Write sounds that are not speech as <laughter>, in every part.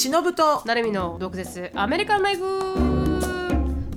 しのぶと。なるみの毒舌。アメリカンライフ。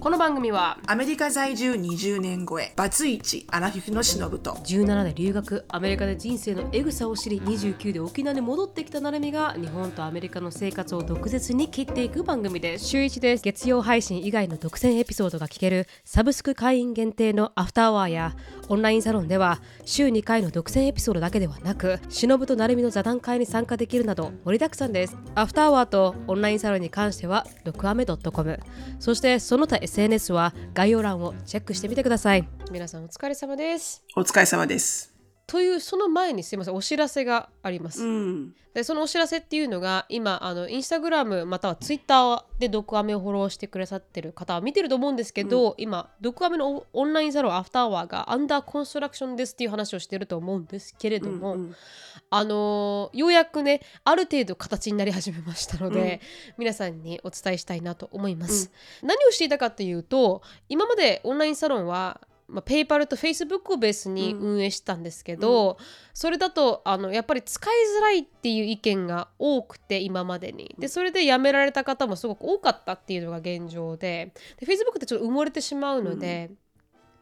この番組はアメリカ在住20年超えバツイチアラフィフのしのぶと17で留学アメリカで人生のエグさを知り29で沖縄に戻ってきたなるみが日本とアメリカの生活を毒舌に切っていく番組です。週1です。月曜配信以外の独占エピソードが聞けるサブスク会員限定のアフターワーやオンラインサロンでは週2回の独占エピソードだけではなくしのぶとなるみの座談会に参加できるなど盛りだくさんです。アフターワーとオンラインサロンに関しては毒アメ .com そしてその他 SNS は概要欄をチェックしてみてください。皆さんお疲れ様です。お疲れ様です。というその前にすいませんお知らせがあります、うん。でそのお知らせっていうのが今あのインスタグラムまたはツイッターでドクアメをフォローしてくださってる方は見てると思うんですけど、今ドクアメのオオンラインサロンアフターワーがアンダーコンストラクションですっていう話をしてると思うんですけれども、うんうんあのーようやくねある程度形になり始めましたので、皆さんにお伝えしたいなと思います、何をしていたかっていうと今までオンラインサロンはまあ、ペイパルとフェイスブックをベースに運営したんですけど、それだとあのやっぱり使いづらいっていう意見が多くて今までに。でそれで辞められた方もすごく多かったっていうのが現状でで Facebook ってちょっと埋もれてしまうので、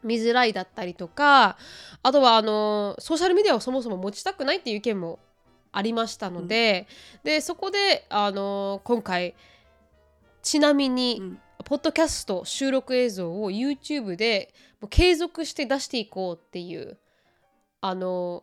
見づらいだったりとかあとはあのソーシャルメディアをそもそも持ちたくないっていう意見もありましたので,、でそこであの今回ちなみに、うん。ポッドキャスト収録映像を YouTube で継続して出していこうっていうあの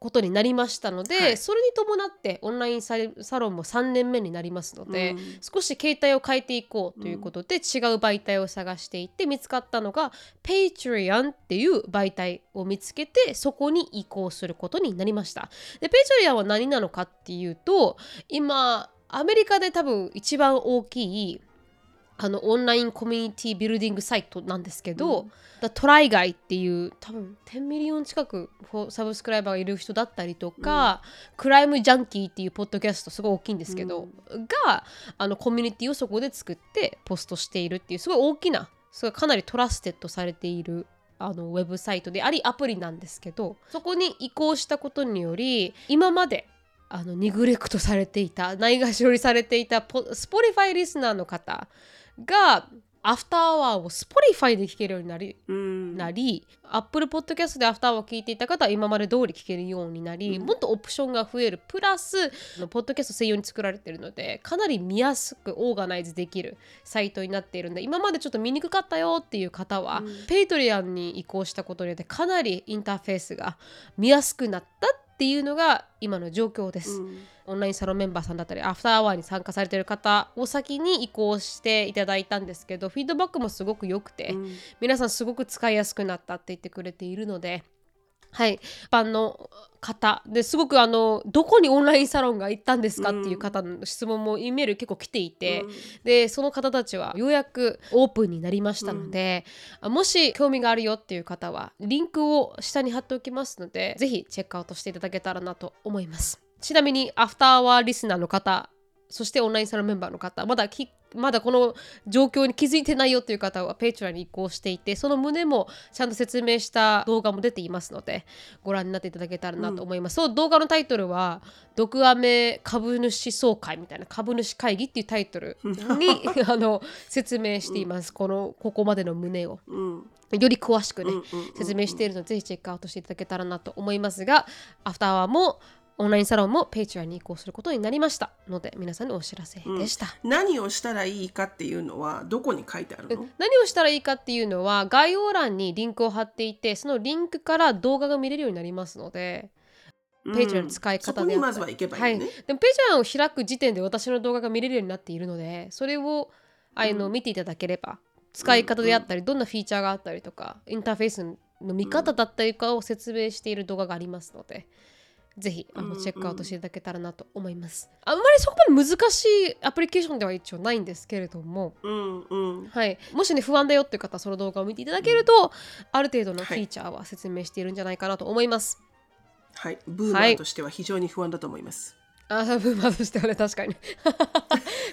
ことになりましたので、はい。それに伴ってオンラインササロンも3年目になりますので、うん。少し形態を変えていこうということで、違う媒体を探していって見つかったのが Patreon っていう媒体を見つけてそこに移行することになりました。で Patreon は何なのかっていうと今アメリカで多分一番大きいあの online community building サイトなんですけど、だ Try Guys っていう多分10 million 近く subscriber がいる人だったりとか、 Crime Junkie っていうポッドキャストすごい大きいんですけど、があのコミュニティをそこで作ってポストしているっていうすごい大きなすごいかなり trusted されているあのウェブサイトでありアプリなんですけどそこに移行したことにより今まであの neglect されていたないがしろにされていたポ Spotify リスナーの方がアフターアワーを Spotify で聴けるようになりうん。なり、Apple Podcast でアフターアワーを聞いていた方は今まで通り聞けるようになり、もっとオプションが増える。プラスポッドキャスト専用に作られているのでかなり見やすくオーガナイズできるサイトになっているので今までちょっと見にくかったよっていう方は、 Patreon に移行したことによってかなりインターフェースが見やすくなったっていうのが今の状況です。オンラインサロンメンバーさんだったりアフターアワーに参加されている方を先に移行していただいたんですけどフィードバックもすごく良くて、皆さんすごく使いやすくなったって言ってくれているので。はい、一般の方。ですごくあのどこにオンラインサロンが行ったんですかっていう方の質問も E メール結構来ていて、でその方たちはようやくオープンになりましたので、あもし興味があるよっていう方はリンクを下に貼っておきますのでぜひチェックアウトしていただけたらなと思います。ちなみにアフターアワーリスナーの方そしてオンラインサロンメンバーの方まだきまだこの状況に気づいてないよという方は Patreon に移行していてその旨もちゃんと説明した動画も出ていますのでご覧になっていただけたらなと思います、その動画のタイトルは「毒アメ株主総会」みたいな株主会議っていうタイトルに <laughs> あの説明しています、このここまでの旨を。うん。より詳しくね、うんうんうんうん。説明しているのでぜひチェックアウトしていただけたらなと思いますがアフターアワーもオンラインサロンも Patreon に移行することになりましたので皆さんにお知らせでした、何をしたらいいかっていうのはどこに書いてあるの？何をしたらいいかっていうのは概要欄にリンクを貼っていてそのリンクから動画が見れるようになりますので、Patreon の使い方であったり。そこにまずは行けばいいね、はい、でも Patreon を開く時点で私の動画が見れるようになっているのでそれをあの、見ていただければ使い方であったり、どんなフィーチャーがあったりとかインターフェースの見方だったりかを説明している動画がありますので、ぜひあのチェックアウトしていただけたらなと思います。あんまりそこまで難しいアプリケーションでは一応ないんですけれども、うんうん。はい、もしね不安だよっていう方はその動画を見ていただけると、ある程度のフィーチャーは説明しているんじゃないかなと思います。はい。ブーマーとしては非常に不安だと思います、あーブーマーとしてはね確かに。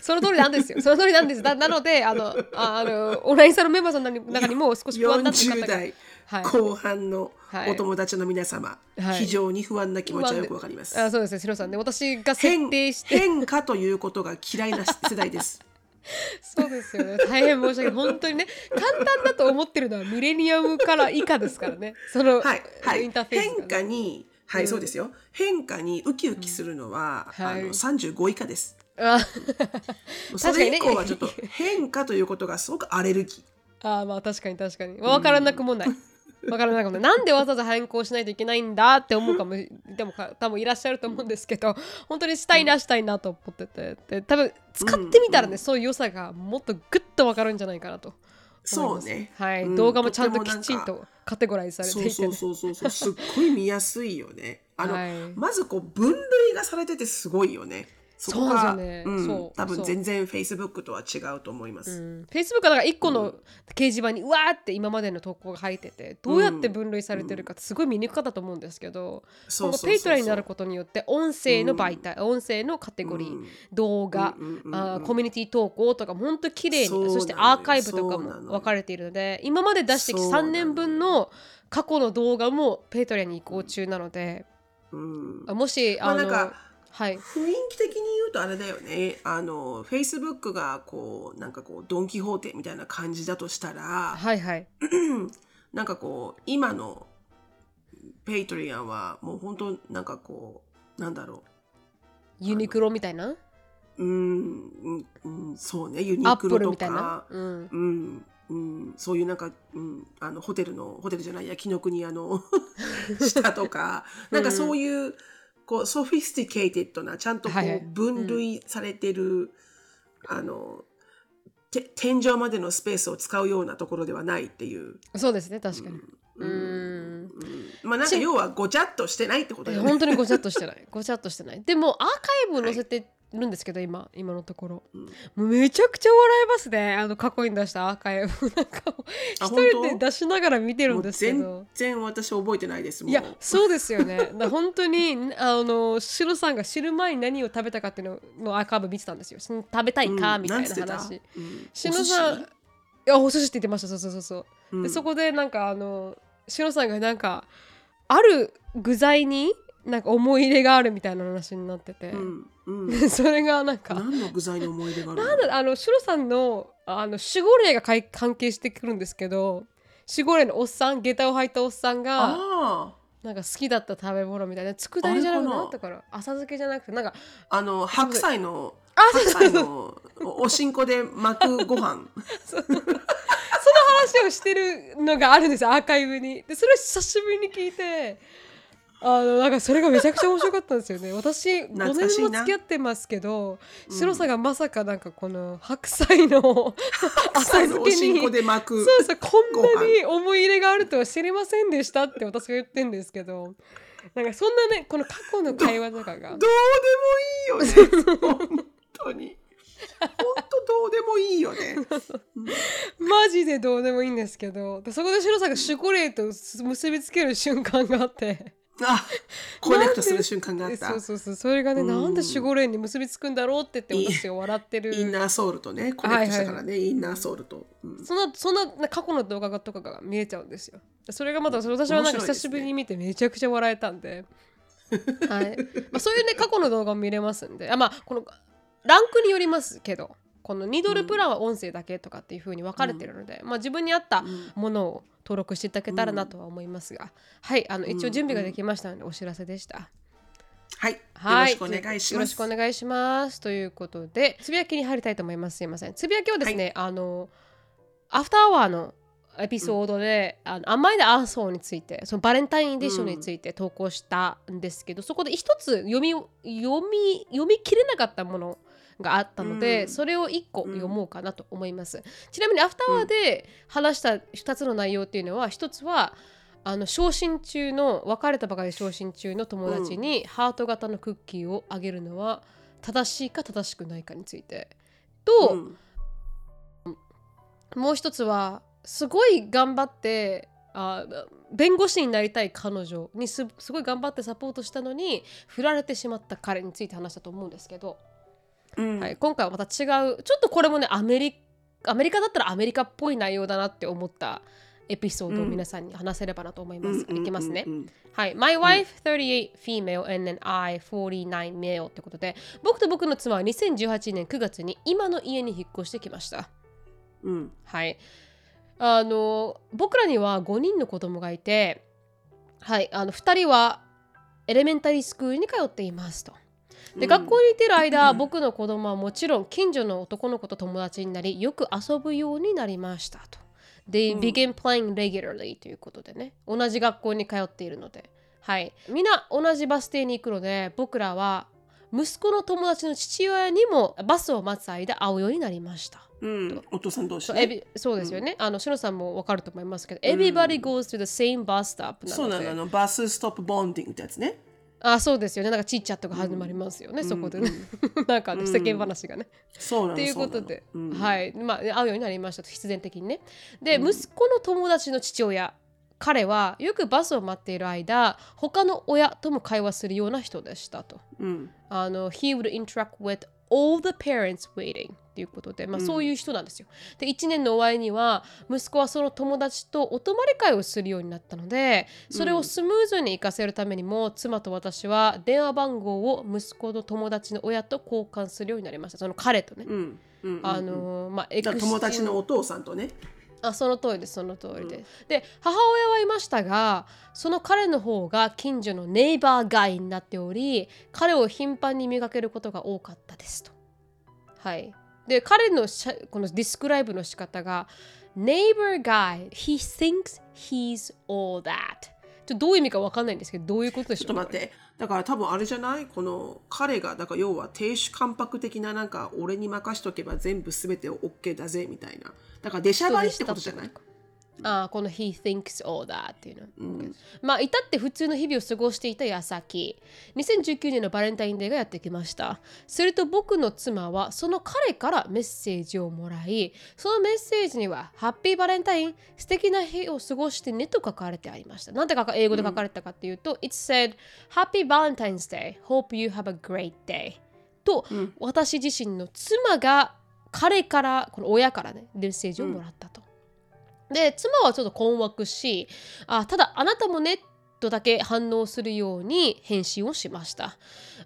その通りなんですよ。その通りなんです。だなのであのああのオンラインサロンメンバーさんの中にも少し不安だっていう40方が代はい後半のはいお友達の皆様、はい非常に不安な気持ちはよくわかります。あそうですね、シロさんね。私が設変定して、変化ということが嫌いな世代です。<laughs> そうですよね。大変申し訳ない。本当にね、簡単だと思ってるのはミレニアムから以下ですからね。その、はい、はい、インターフェースがね、変化に、はい、そうですよ。変化にウキウキするのは、うんはいあの35以下です。それ以降はちょっと変化ということがすごくアレルギー。あーまあ確かに確かに。わからなくもない。わからなくもなんでわざわざ変更しないといけないんだって思うかも、でもか多分いらっしゃると思うんですけど、本当にしたいなしたいなと思ってて、で多分使ってみたらね、そういう良さがもっとグッとわかるんじゃないかなと。そうね。はい、うん動画もちゃんときちんとカテゴライズされていて、ね。そうそうそうそうそう、すっごい見やすいよね。あの、はいまずこう分類がされててすごいよね。そこが、よね。う多分全然 Facebook とは違うと思います。うん、Facebook はなんか1個の掲示板にうわーって今までの投稿が入っててどうやって分類されてるかってすごい見にくかったと思うんですけど、そうそうそうそう。今後ペイトラになることによって音声の媒体、音声のカテゴリー、うん。動画、あーコミュニティ投稿とかも本当綺麗にそしてアーカイブとかも分かれているので今まで出してきた3そうなのよ。年分の過去の動画も Patreon に移行中なので、うん。あもしあの、まあなんかはい。雰囲気的に言うとあれだよね。あの Facebook がこうなんかこうドンキホーテみたいな感じだとしたら、はいはい。<clears throat> なんかこう今の Patreon はもう本当なんかこうなんだろユニクロみたいな？う。うん、うんうん、そうね。ユニクロとルみたいな？か、、うん、うんうん、そういうなんか、うん、あのホテルのホテルじゃないや紀ノ国屋の <laughs> 下とかなんかそういうこうソフィスティケイテッドなちゃんとこはいはいう分類されてる、あのて天井までのスペースを使うようなところではないっていう。そうですね確かに。ううんんまあなんか要はごちゃっとしてないってことだよね。本当にごちゃっとしてない。ごちゃっとしてない。でもアーカイブ載せてるんですけど、今、今のところ。うんめちゃくちゃ笑えますね。あの過去に出したアーカイブ。<laughs> なんか一人で出しながら見てるんですけど全。然私覚えてないです。いやそうですよね。<laughs> だ本当にあのシロさんが知る前に何を食べたかっていうののアーカイブ見てたんですよ。その食べたいか、うんみたいななんつってた？話。うんさん、いやお寿司って言ってました。そうそうそうそう。うんでそこでなんかあのしのさんがなんかある具材になんか思い入れがあるみたいな話になってて、うんうん、<laughs> それがなんか何の具材の思い出があるの？なんだあのシロさんのあの守護霊がかい関係してくるんですけど守護霊のおっさん下駄を履いたおっさんがあなんか好きだった食べ物みたいな佃煮じゃなくてな？だから浅漬けじゃなくてなんかあ、あの白菜のあ白菜のお <laughs> おしんこで巻くご飯。<laughs> 話をしてるのがあるんですよアーカイブに。でそれを久しぶりに聞いてあのなんかそれがめちゃくちゃ面白かったんですよね。私5懐かしいな。年も付き合ってますけどうん。白さがまさかなんかこの白菜の <laughs> 白菜のおしんこにで巻く。そうそうこんなに思い入れがあるとは知りませんでしたって私が言ってんですけど。なんかそんなねこの過去の会話とかがどうでもいいよね。本当に。本当どうでもいいよね。マジでどうでもいいんですけど。でそこで白さが守護霊と結びつける瞬間があって。あ connect する瞬間があった。そうそうそう。それがね、うん。なんで守護霊に結びつくんだろうって言って私が笑ってる。 inner soul とね connect したからね、 inner soul と、うん。そんなそんな過去の動画とかが見えちゃうんですよ。それがまた私はなんか久しぶりに見てめちゃくちゃ笑えたんで、<laughs> はい。まあ、そういうね過去の動画も見れますんで。あまあこのランクによりますけどこの2ドルプランは音声だけとかっていう風に分かれてるので、まあ、自分に合ったうん。ものを登録していただけたらなとは思いますが、はいあの一応準備ができましたのでお知らせでした。はい、はい、よろしくお願いしよろますしくお願いします。ということで、つぶやきに入りたいと思います。すいません。つぶやきはですね、あの、アフターアワーのエピソードで、あの甘いでアーソーについて、そのバレンタインエディションについて投稿したんですけど、そこで一つ読み、読み、読み切れなかったものがあったので、うん。それを一個読もうかなと思います。ちなみにアフターアワーで話した2つの内容っていうのは、一つは、あの昇進中の別れたばかり昇進中の友達にハート型のクッキーをあげるのは正しいか正しくないかについて。と、うん。もう一つはすごい頑張ってあ弁護士になりたい彼女にすすごい頑張ってサポートしたのに振られてしまった彼について話したと思うんですけど、うんはい、今回はまた違うちょっとこれもねアメリアメリカだったらアメリカっぽい内容だなって思ったエピソードを皆さんに話せればなと思います。いきますね。うんうんはい。My wife 38 female and then I 49 male ってことで、僕と僕の妻は2018年9月に今の家に引っ越してきました。うんはい。あの、僕らには5人の子供がいて、はい。あの、2人はエレメンタリースクールに通っていますと。で、学校に行っている間、僕の子供はもちろん近所の男の子と友達になり、よく遊ぶようになりましたと。They begin playing regularly ということでね、同じ学校に通っているので、はい。みんな同じバス停に行くので、僕らは息子の友達の父親にもバスを待つ間会うようになりました。うん。お父さん同士ね。そうですよね。あの、しのさんもわかると思いますけど、Everybody goes to the same bus stop なので。そうなの。あのバスストップボンディングってやつねあ、そうですよね。なんかちっちゃとか始まりますよね、そこで。ね。<laughs> なんかね、世間話がね。そうっていうことで、うん。はい、まあ、会うようになりましたと。必然的にね。で、息子の友達の父親、彼はよくバスを待っている間、他の親とも会話するような人でしたと。うん。あの、he would interact with all the parents waiting っていうことで、まあ、そういう人なんですよ。で、1年の終わりには、息子はその友達とお泊まり会をするようになったので、それをスムーズに活かせるためにも、妻と私は電話番号を息子の友達の親と交換するようになりました。その彼とね。うんうんあのーまあ、友達のお父さんとねあその通りですその通りです、で母親はいましたがその彼の方が近所のネイバーガイになっており彼を頻繁に見かけることが多かったですと。はい。で彼のこのディスクライブの仕方が neighbor guy he thinks he's all that ちょっとどういう意味かわかんないんですけどどういうことでしょう？ちょっと待って。だから多分あれじゃない？この彼がだから要は亭主関白的ななんか俺に任しとけば全部全て OK だぜみたいな。だから出しゃばりってことじゃない？ああこの He thinks all that っていうの、まあ至って普通の日々を過ごしていた矢先。2019年のバレンタインデーがやってきました。すると僕の妻はその彼からメッセージをもらいそのメッセージにはハッピーバレンタイン素敵な日を過ごしてねと書かれてありました。なんて書か英語で書かれたかっていうと、It said Happy Valentine's Day. Hope you have a great day. と、私自身の妻が彼からこの親からねメッセージをもらったと、で妻はちょっと困惑しあただあなたもねとだけ反応するように返信をしました。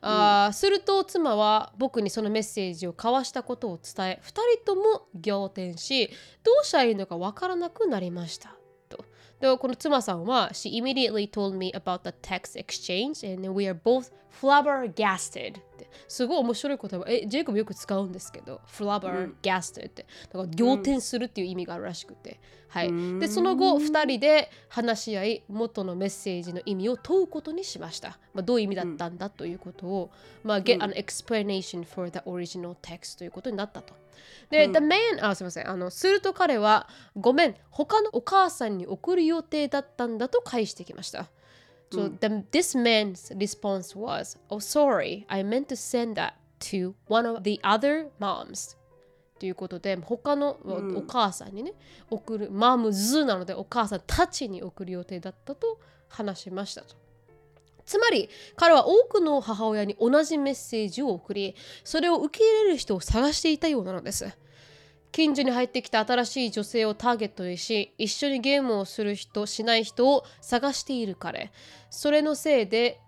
あ、すると妻は僕にそのメッセージを交わしたことを伝え2人とも仰天しどうしたらいいのかわからなくなりました。と。でこの妻さんは She immediately told me about the text exchange and we are both flabbergasted って。すごい面白い言葉。えジェイコブよく使うんですけど flabbergasted って。だから仰天するっていう意味があるらしくて、はい。でその後2人で話し合い元のメッセージの意味を問うことにしました、まあ、どういう意味だったんだということを、まあ、get an explanation for the original text ということになったと。で、The man あすみません。あのすると彼はごめん他のお母さんに送る予定だったんだと返してきました So the, this man's response was, "Oh, sorry, I meant to send that to one of the other moms." ということで他のお母さんにね、送るマムズなのでお母さんたちに送る予定だったと話しましたと。つまり彼は多くの母親に同じメッセージを送りそれを受け入れる人を探していたようなのです。近所に入ってきた新しい女性をターゲットにし一緒にゲームをする人しない人を探している彼。それのせいで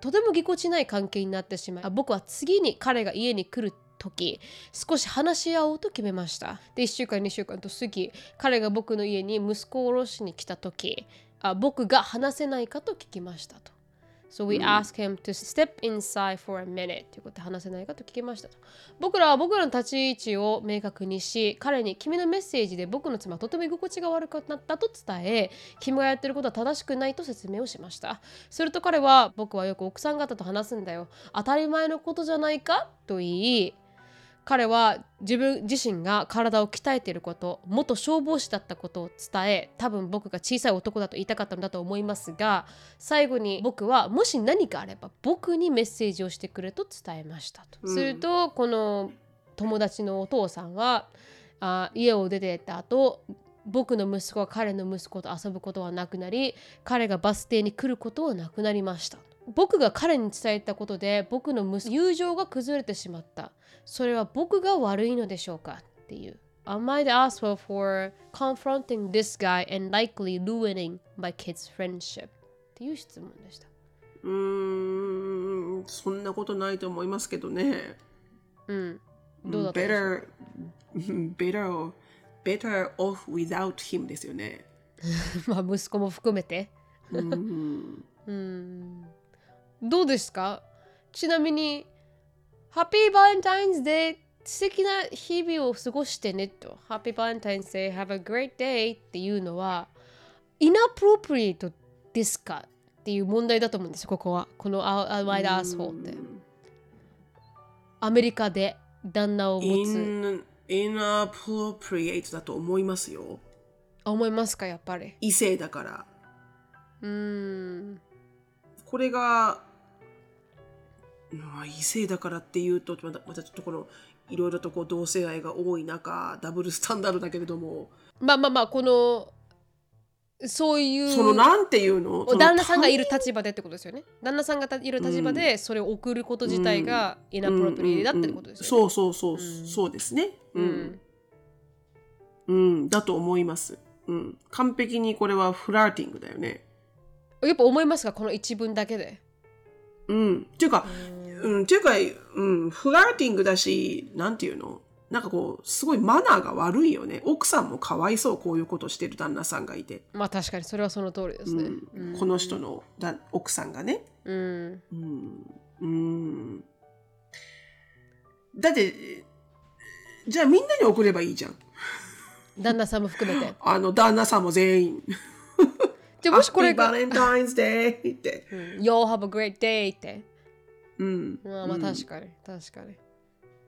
とてもぎこちない関係になってしまい僕は次に彼が家に来る時少し話し合おうと決めました。で1週間2週間と過ぎ彼が僕の家に息子を下ろしに来た時あ僕が話せないかと聞きましたと。So we asked him to step inside for a minute ということで話せないかと聞きましたと。僕らは僕らの立ち位置を明確にし、彼に君のメッセージで僕の妻はとても居心地が悪くなったと伝え、君がやってることは正しくないと説明をしました。すると彼は僕はよく奥さん方と話すんだよ。当たり前のことじゃないか？と言い、彼は自分自身が体を鍛えていること元消防士だったことを伝え多分僕が小さい男だと言いたかったのだと思いますが最後に僕はもし何かあれば僕にメッセージをしてくれと伝えましたと、するとこの友達のお父さんはあ家を出てった後僕の息子は彼の息子と遊ぶことはなくなり彼がバス停に来ることはなくなりました僕が彼に伝えたことで僕の友情が崩れてしまったそれは僕が悪いのでしょうかっていう I the asshole for confronting this guy and likely ruining my kid's friendship? っていう質問でした。うーんそんなことないと思いますけどね。うん。どうだったでしょう better, better, better off without him ですよね。まあ息子も含めて。うんうん。どうですか？ちなみに、ハッピーバレンタインズデー素敵な日々を過ごしてねと。ハッピーバレンタインズデー have a great day っていうのは、inappropriate ですか？っていう問題だと思うんですよ、ここは。この Am I the asshole って。アメリカで旦那を持つ。In, inappropriate だと思いますよ。思いますか、やっぱり。異性だから。うーん。これが、まあ、異性だからっていうとまたまたちょっとこのいろいろとこう同性愛が多い中ダブルスタンダードだけれども、まあまあまあ、この、そういう。そのなんていうの？旦那さんがいる立場でってことですよね。旦那さんがいる立場でそれを送ること自体がイナプロプリだってことですよね。そうそうそう、そうですね。うん、うん、だと思います。うん、完璧にこれはフラーティングだよね。やっぱ思いますかこの一文だけで。うん、っていうか、うん、っていうか、うん、フラーティングだし、なんていうの？なんかこう、すごいマナーが悪いよね。奥さんもかわいそう、こういうことしてる旦那さんがいて。まあ確かにそれはその通りですね。うんこの人のだ奥さんがね。うん。うん。だって、じゃあみんなに送ればいいじゃん。旦那さんも含めて。<laughs> あの、旦那さんも全員。じゃあもしこれが、バレンタインズデーって。うん Y'all have a great day って。うん。まあまあ確かに、確かに。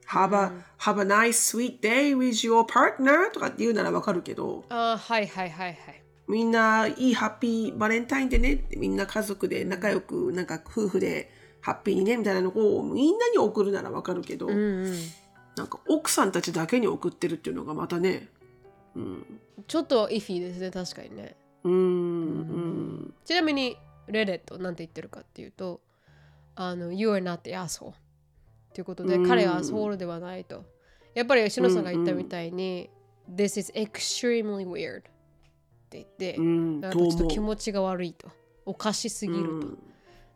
have a, have a nice sweet day with your partner とかって言うならわかるけど、ああ、はいはいはいはい。みんないいハッピーバレンタインでねってみんな家族で仲良くなんか夫婦でハッピーにねみたいなのをみんなに送るならわかるけど、うんうん。なんか奥さんたちだけに送ってるっていうのがまたねちょっとイフィーですね、確かにね。うーんうんちなみに、レレットなんて言ってるかっていうと、あの、You are not the asshole っていうことで、彼はアスホールではないと。やっぱり吉野さんが言ったみたいに、This is extremely weird って言って、ちょっと気持ちが悪いと。おかしすぎる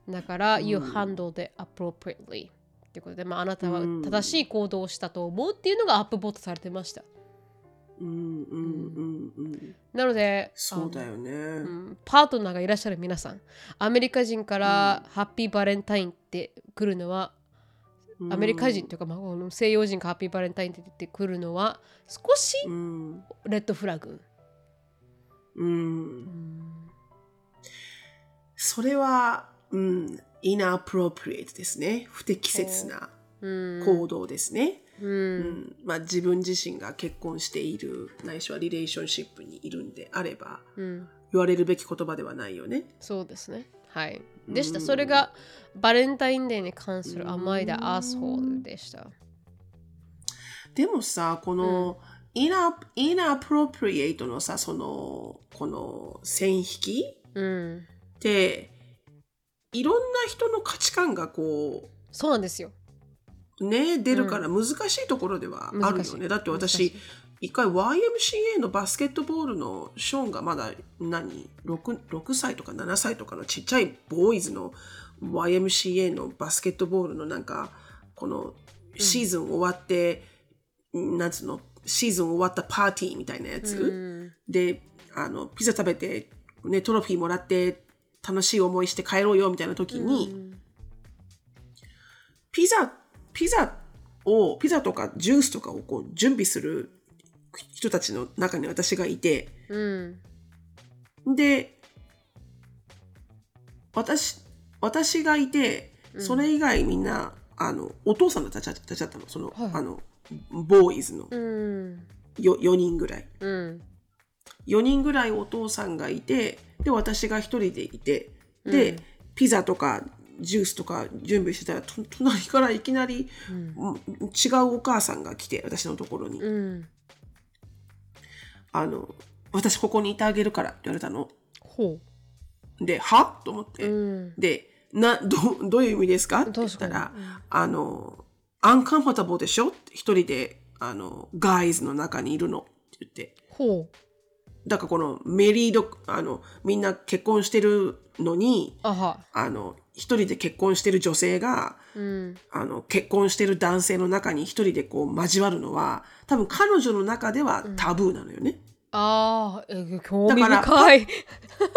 と。だから、You handled it appropriately っていうことで、まあ、あなたは正しい行動をしたと思うっていうのがアップボートされてました。うんうんうんうん。なので、そうだよね、うん。パートナーがいらっしゃる皆さん。アメリカ人からハッピーバレンタインって来るのは、アメリカ人というか、まあ、この西洋人がハッピーバレンタインって言ってくるのは少しうん。レッドフラグ、うん。それは、うん、inappropriate ですね。不適切なうん。行動ですね、うん。うん。まあ、自分自身が結婚しているないしはリレーションシップにいるんであればうん、言われるべき言葉ではないよね。そうですね。はい。でした。それがバレンタインデーに関する甘いだアースホールでした。でもさこの、イナイナプロプリエイトのさそのこの線引きうん。っていろんな人の価値観がこそうなんですよ。うね出るから難しいところではあるよね。だって私一回 YMCA のバスケットボールのショーンがまだ何？6, 6歳とか7歳とかのちっちゃいボーイズの YMCA のバスケットボールのなんかこのシーズン終わって、なんつうの？シーズン終わったパーティーみたいなやつ、うん。であのピザ食べて、ね、トロフィーもらって楽しい思いして帰ろうよみたいな時に、ピザピザをピザとかジュースとかをこう準備する人たちの中に私がいて。うんで私私がいてそれ以外みんな、あのお父さんたちたちだったの。その,、はい。あのボーイズの。うん。よ4人ぐらい。うん。4人ぐらいお父さんがいてで私が1人でいて。で、ピザとかジュースとか準備してたらと隣からいきなり、うん違うお母さんが来て私のところに、うん。あの「私ここにいてあげるから」って言われたの。ほで「は?」と思って、ううん。でなどどういう意味ですか？って言ったら「あのアンカンファタボーでしょ?」って一人であの、ガイズの中にいるの。って言って。ほう。だからこのメリード、あの、みんな結婚してるのに、あは。あの、一人で結婚してる女性が、うん。あの、結婚してる男性の中に一人でこう交わるのは、多分彼女の中ではタブーなのよね。あーえ興味だから深い。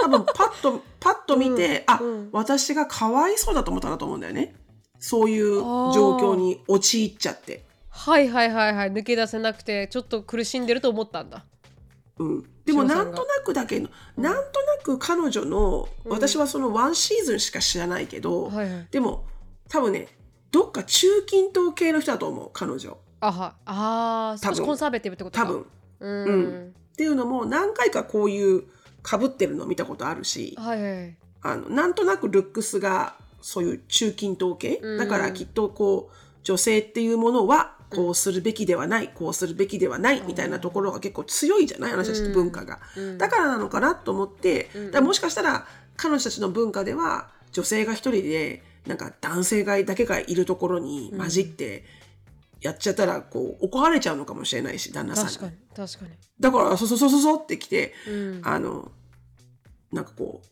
多分パッと、パッと見て、あ、うん。私がかわいそうだと思ったなと思うんだよね。そういう状況に陥っちゃって。はいはいはいはい。抜け出せなくてちょっと苦しんでると思ったんだ。うん、でもなんとなくだけど、なんとなく彼女の、私はそのワンシーズンしか知らないけど、はいはい。でも多分ね、どっか中近東系の人だと思う、彼女。あはあー多分。少しコンサーベティブってことか。多分。うん、うん。っていうのも何回かこういう被ってるの見たことあるし、はいはい。あのなんとなくルックスがそういう中近東系、うん。だからきっとこう女性っていうものはこうするべきではない、こうするべきではないみたいなところが結構強いじゃない？私たちの文化が、うん。だからなのかなと思って、うん。だもしかしたら彼女たちの文化では女性が一人でなんか男性がだけがいるところに混じってやっちゃったらこう怒られちゃうのかもしれないし旦那さんに確かに確かに。だから、そそそそそって来て、うん。あの、なんかこう、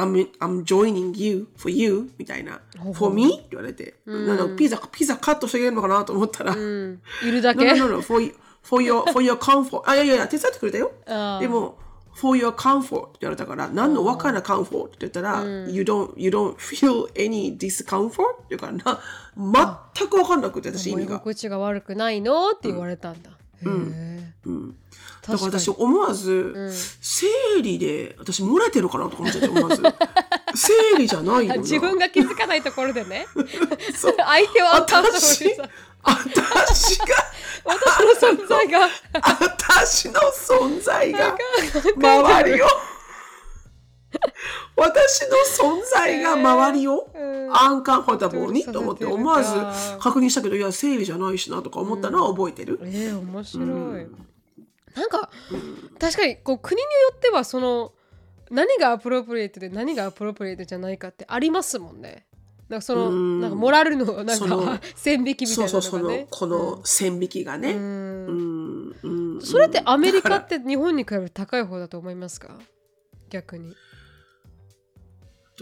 I'm, I'm joining you for you みたいな。for me? って言われて。うん、ピザ、ピザカットしてくれるのかなと思ったら。いるだけ？No, no, no, for, for your, for your comfort. あ、いやいや、手伝ってくれたよ。でも、for your comfort って言われたから、何のわからな comfort って言ったら、うん、you don't, you don't feel any discomfort? って言うからな、全くわかんなくて、私意味が。心地が悪くないの？って言われたんだ。うんうん。だから私思わず、生理で私漏れてるかなとか思っちゃって思わず。<laughs> 生理じゃないよ。な自分が気づかないところでね。そう。相手は私私が私の存在が。私の存在が周りを <laughs> 私の存在が周りをうん。アンカンフォータブルにうんと思って思わず確認したけどいや生理じゃないしなとか思ったのは覚えてる、えー、面白い、なんか確かにこう国によってはその何がアプロプリエイトで何がアプロプリエイトじゃないかってありますもんね。なんかそのうん。なんかモラルのなんそのか線引きみたそいうなそうそののがねこの線引きがね、うん。うんうんそれってアメリカって日本に比べて高い方だと思いますか？逆に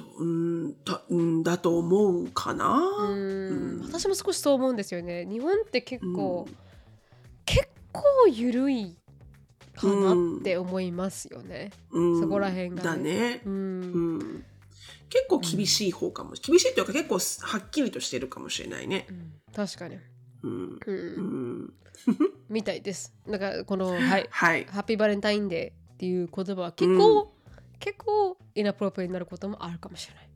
らうんだうんだと思うかな、うん。私も少しそう思うんですよね。日本って結構、うん。結構緩いかなって思いますよね、うん。そこら辺がね。だね、うん。うん、結構厳しい方かも、厳しいっていうか結構はっきりとしてるかもしれないね。うん。確かに、うん、うん。うん、<laughs> みたいです。なんかこのはい。はい。ハッピーバレンタインデーっていう言葉は結構、結構イナプロプリになることもあるかもしれない。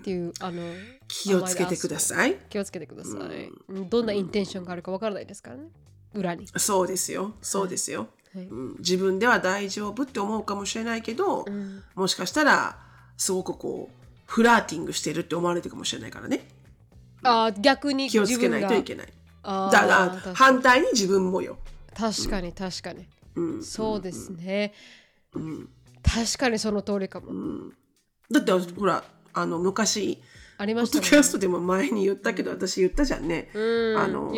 っていうあの気をつけてください。気をつけてください。どんなインテンションがあるかわからないですからね。裏に。そうですよ。そうですよ、はい。うん、自分では大丈夫って思うかもしれないけど、うん。もしかしたらすごくこうフラーティングしてるって思われてるかもしれないからね。あー逆に気をつけないとい。けない。あー。だから反対に自分もよ、確かに確かに。うん。そうですね。うん確かにその通りかも。うん、だってほらあの昔ありポッましたね。ドキャストでも前に言ったけど、私言ったじゃんね、うん。あの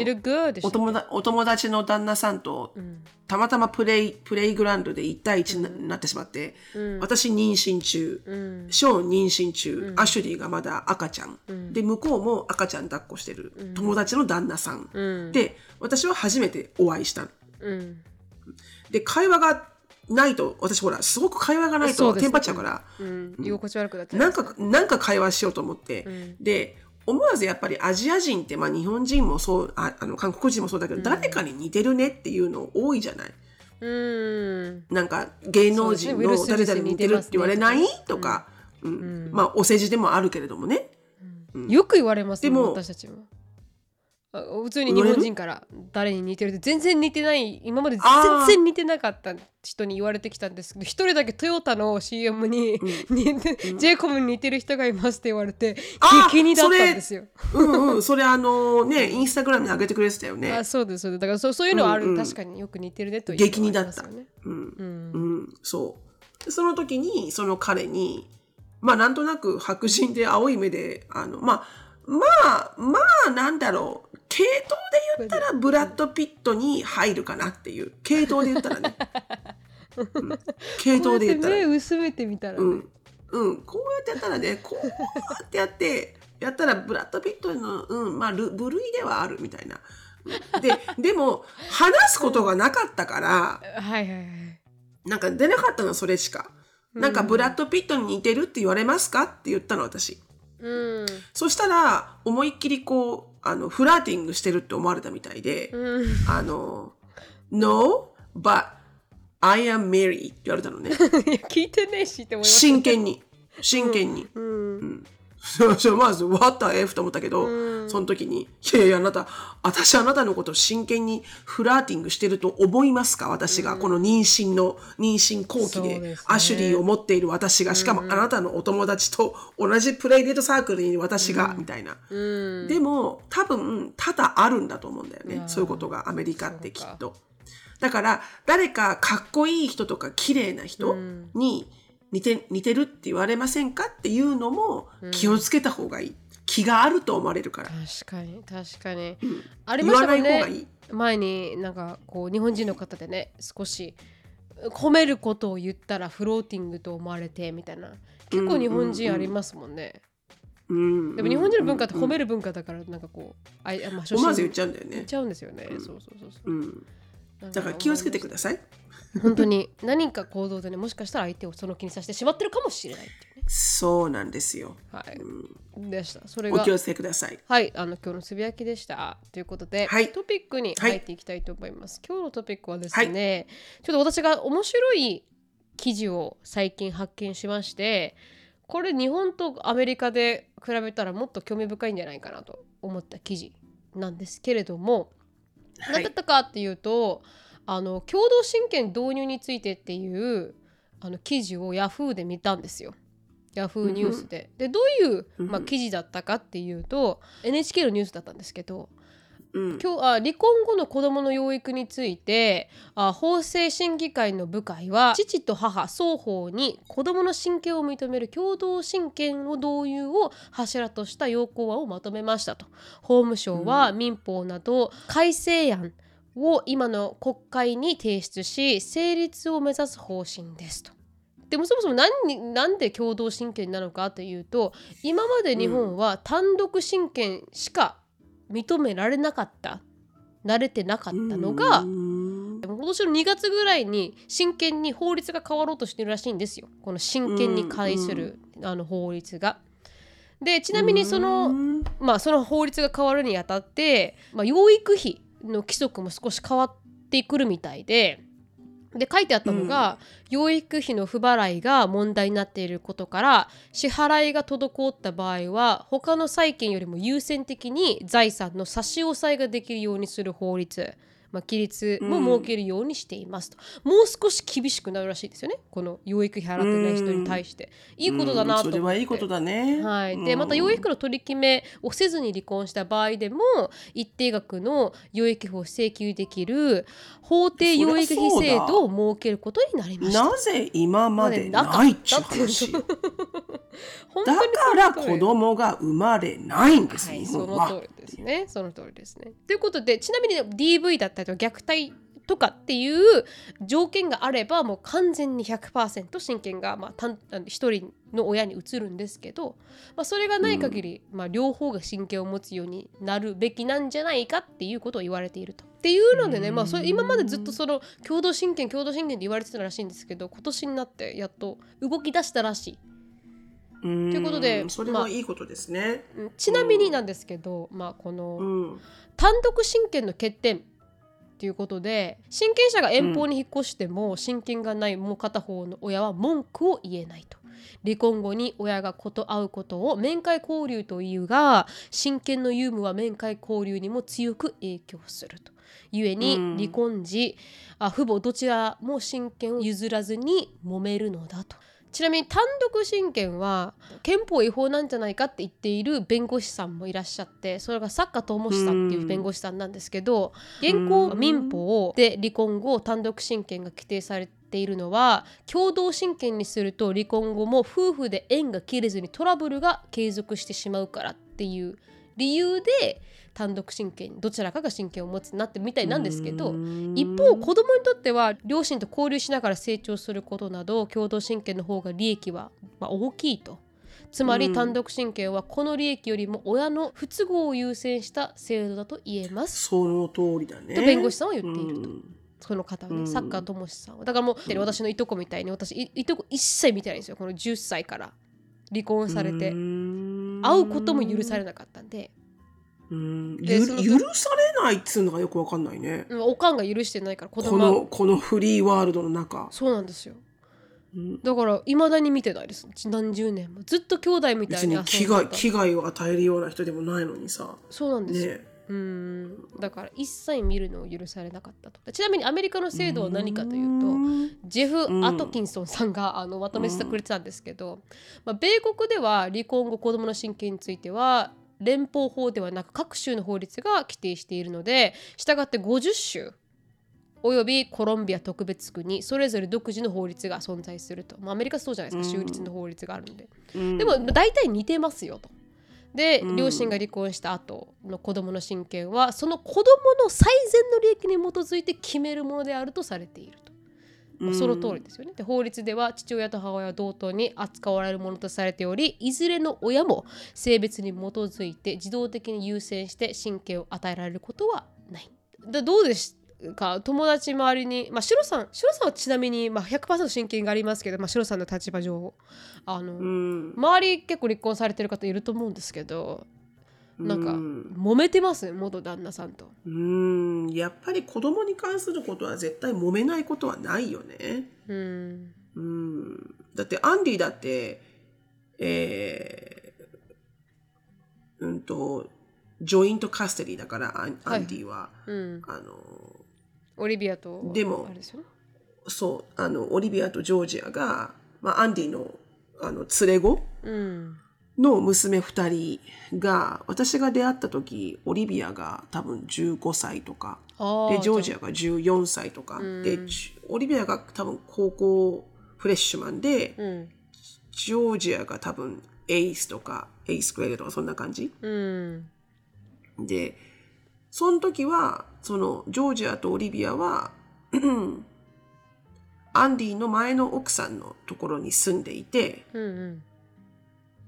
お友だお友達の旦那さんとうん。たまたまプレイプレイグラウンドで1対1にな,、なってしまって、うん。私妊娠中、うん。ショーン妊娠中、アシュリーがまだ赤ちゃん、ん。で向こうも赤ちゃん抱っこしてる、友達の旦那さん、うん。で私は初めてお会いしたで会話がないと私ほらすごく会話がないとテンパっちゃうから、うん。居心地悪くなっちゃうなんかなんか会話しようと思って、ん。で思わずやっぱりアジア人って、まあ、日本人もそうああの韓国人もそうだけど、誰かに似てるねっていうの多いじゃない？うん。なんか芸能人の誰々に似てるって言われない、とか、うん。まあお世辞でもあるけれどもね。よく言われますね私たちも。あ普通に日本人から誰に似てるって全然似てない今まで全然似てなかった人に言われてきたんですけど一人だけトヨタの CM に、似て j コムに似てる人がいますって言われてあ激似だったんですよ。うんうん。それあのねインスタグラムに上げてくれてたよね。あそうですそうです。だからそうそういうのはある、うん。うん確かによく似てるねという激似だった。のはありますよねうん。うん。うん、そう。でその時にその彼にまあなんとなく白人で青い目であのまあまあまあなんだろう系統で言ったらブラッド・ピットに入るかなっていう。系統で言ったらね、<laughs> うん。系統で言ったら目薄めてみたら、ね。うん、うん、こうやってやったらねこうやってやってやったらブラッド・ピットの、うんまあ、ル部類ではあるみたいな。うん。で <laughs> でも話すことがなかったからはいはいはい。なんか出なかったのそれしか。なんかブラッド・ピットに似てるって言われますかって言ったの私。うん。そしたら思いっきりこうあのフラーティングしてるって思われたみたいで、うん。あの「No, but I am Mary」って言われたのね。<laughs> いや聞いてねえしって思います真剣に。真剣に。うん。そうそうまず、What the F と思ったけど、その時に、いやいや、あなた、私あなたのことを真剣にフラーティングしてると思いますか？私が、この妊娠の、妊娠後期でアシュリーを持っている私が、しかもあなたのお友達と同じプレイデートサークルに私が、みたいな。うん。でも、多分、多々あるんだと思うんだよね。そういうことがアメリカってきっと。だから、誰かかっこいい人とか綺麗な人に似て似てるって言われませんかっていうのも気をつけた方がいい。気があると思われるから。確かに確かに、ありましたもんね。い前になんかこう日本人の方でね少し褒めることを言ったらフローティングと思われてみたいな。結構日本人ありますもんね、うん。でも日本人の文化って褒める文化だからなんかこうあいまあ初思わず言っ心ちゃうんだよね。言っちゃうんですよね、そうそうそうそう。うん。だから気をつけてください。本当に何か行動でねもしかしたら相手をその気にさせてしまってるかもしれないっていうねそうなんですよ。はい、でしたそれがお気をつけください。はい、あの今日のつぶやきでした。ということで、はいトピックに入っていきたいと思います。今日のトピックはですね、ちょっと私が面白い記事を最近発見しまして、これ日本とアメリカで比べたらもっと興味深いんじゃないかなと思った記事なんですけれども、はい何だっ。たかっていうとあの共同親権導入についてっていうあの記事をヤフーで見たんですよ。ヤフーニュースで。でどういう、まあ、記事だったかっていうと NHK のニュースだったんですけどうん。今日あ離婚後の子どもの養育についてあ法制審議会の部会は父と母双方に子どもの親権を認める共同親権を導入を柱とした要項案をまとめましたと法務省は民法など改正案を今の国会に提出し成立を目指す方針ですと。でもそもそも何になんで共同親権なのかというと今まで日本は単独親権しか認められなかった慣れてなかったのが今年の2月ぐらいに真剣に法律が変わろうとしてるらしいんですよこの親権に関するあの法律が。でちなみにそのうんまあその法律が変わるにあたって、まあ、養育費の規則も少し変わってくるみたいで。で書いてあったのが、養育費の不払いが問題になっていることから支払いが滞った場合は他の債権よりも優先的に財産の差し押さえができるようにする法律、まあ、規律も設けるようにしていますと、もう少し厳しくなるらしいですよね。この養育費払ってない人に対して、いいことだなと思って、それはいいことだね。はい、でうん。また養育の取り決めをせずに離婚した場合でも一定額の養育費を請求できる法定養育費制度を設けることになりました。なぜ今までないっちゅう話。<laughs> だから子供が生まれないんです、はい、日その本は。ですね。その通りですね。ということでちなみに DV だったりとか虐待とかっていう条件があればもう完全に100%親権がまあ単あの一人の親に移るんですけど、まあ、それがない限り、まあ、両方が親権を持つようになるべきなんじゃないかっていうことを言われていると。っていうのでね、まあ、それ今までずっとその共同親権共同親権って言われてたらしいんですけど今年になってやっと動き出したらしい。といいうことでそれはいいことですね。うんちなみになんですけど、まあこの、うん。単独親権の欠点ということで親権者が遠方に引っ越しても、親権がないもう片方の親は文句を言えないと。離婚後に親が子と会うことを面会交流というが親権の有無は面会交流にも強く影響すると。ゆえにうん離婚時、あ父母どちらも親権を譲らずに揉めるのだと。ちなみに単独親権は憲法違法なんじゃないかって言っている弁護士さんもいらっしゃってそれが作家智さんっていう弁護士さんなんですけど現行民法で離婚後単独親権が規定されているのは共同親権にすると離婚後も夫婦で縁が切れずにトラブルが継続してしまうからっていう理由で単独親権どちらかが親権を持つなってみたいなんですけど一方子供にとっては両親と交流しながら成長することなど共同親権の方が利益は、まあ、大きいと。つまり単独親権はこの利益よりも親の不都合を優先した制度だと言えます。その通りだね。と弁護士さんは言っていると。うん。その方はね、サッカーともしさんは。だからもう私のいとこみたいに私いいとこ一切見てないんですよ。この10歳から離婚されて。うん。会うことも許されなかったんで、うん。ゆ許されないっつうのがよくわかんないね。うんおかんが許してないから子こ供。はのこのフリーワールドの中。そうなんですよ。うん。だからいまだに見てないです。何十年も。ずっと兄弟みた別いに遊んに危害危害を与えるような人でもないのにさ。そうなんですよ、ね。うん。だから一切見るのを許されなかったと。ちなみにアメリカの制度は何かというとうん。ジェフ・アトキンソンさんがあのまとめてくれてたんですけど、まあ、米国では離婚後子どもの親権については連邦法ではなく各州の法律が規定しているのでしたがって50州およびコロンビア特別区にそれぞれ独自の法律が存在すると、まあ、アメリカそうじゃないですか州立の法律があるんで、うん。でも大体似てますよと。で、うん。両親が離婚した後の子供の親権はその子供の最善の利益に基づいて決めるものであるとされていると。まあその通りですよね。で法律では父親と母親は同等に扱われるものとされておりいずれの親も性別に基づいて自動的に優先して親権を与えられることはない。でどうですか？友達周りに、まあ、シロさんシロさんはちなみに、まあ、100%親権がありますけど、まあ、シロさんの立場上あの、うん周り結構離婚されてる方いると思うんですけどなんかうん揉めてます元旦那さんと。うん。やっぱり子供に関することは絶対揉めないことはないよね。うん。うん。だってアンディだって、えー、うんと、ジョイントカステリーだから、アンアンディは、うん、あの、オリビアとでも。そう、あの、オリビアとジョージアが、まあ、アンディの、あの、連れ子？うんの娘二人が、私が出会った時、オリビアが多分15歳とか、あで、ジョージアアが14歳とか、で、ジオリビアが多分高校フレッシュマンで、うん。ジョージアが多分エイスとかエイスグレードとかそんな感じ。うん。でその時はそのジョージアとオリビアは <clears throat> アンディの前の奥さんのところに住んでいてうんうん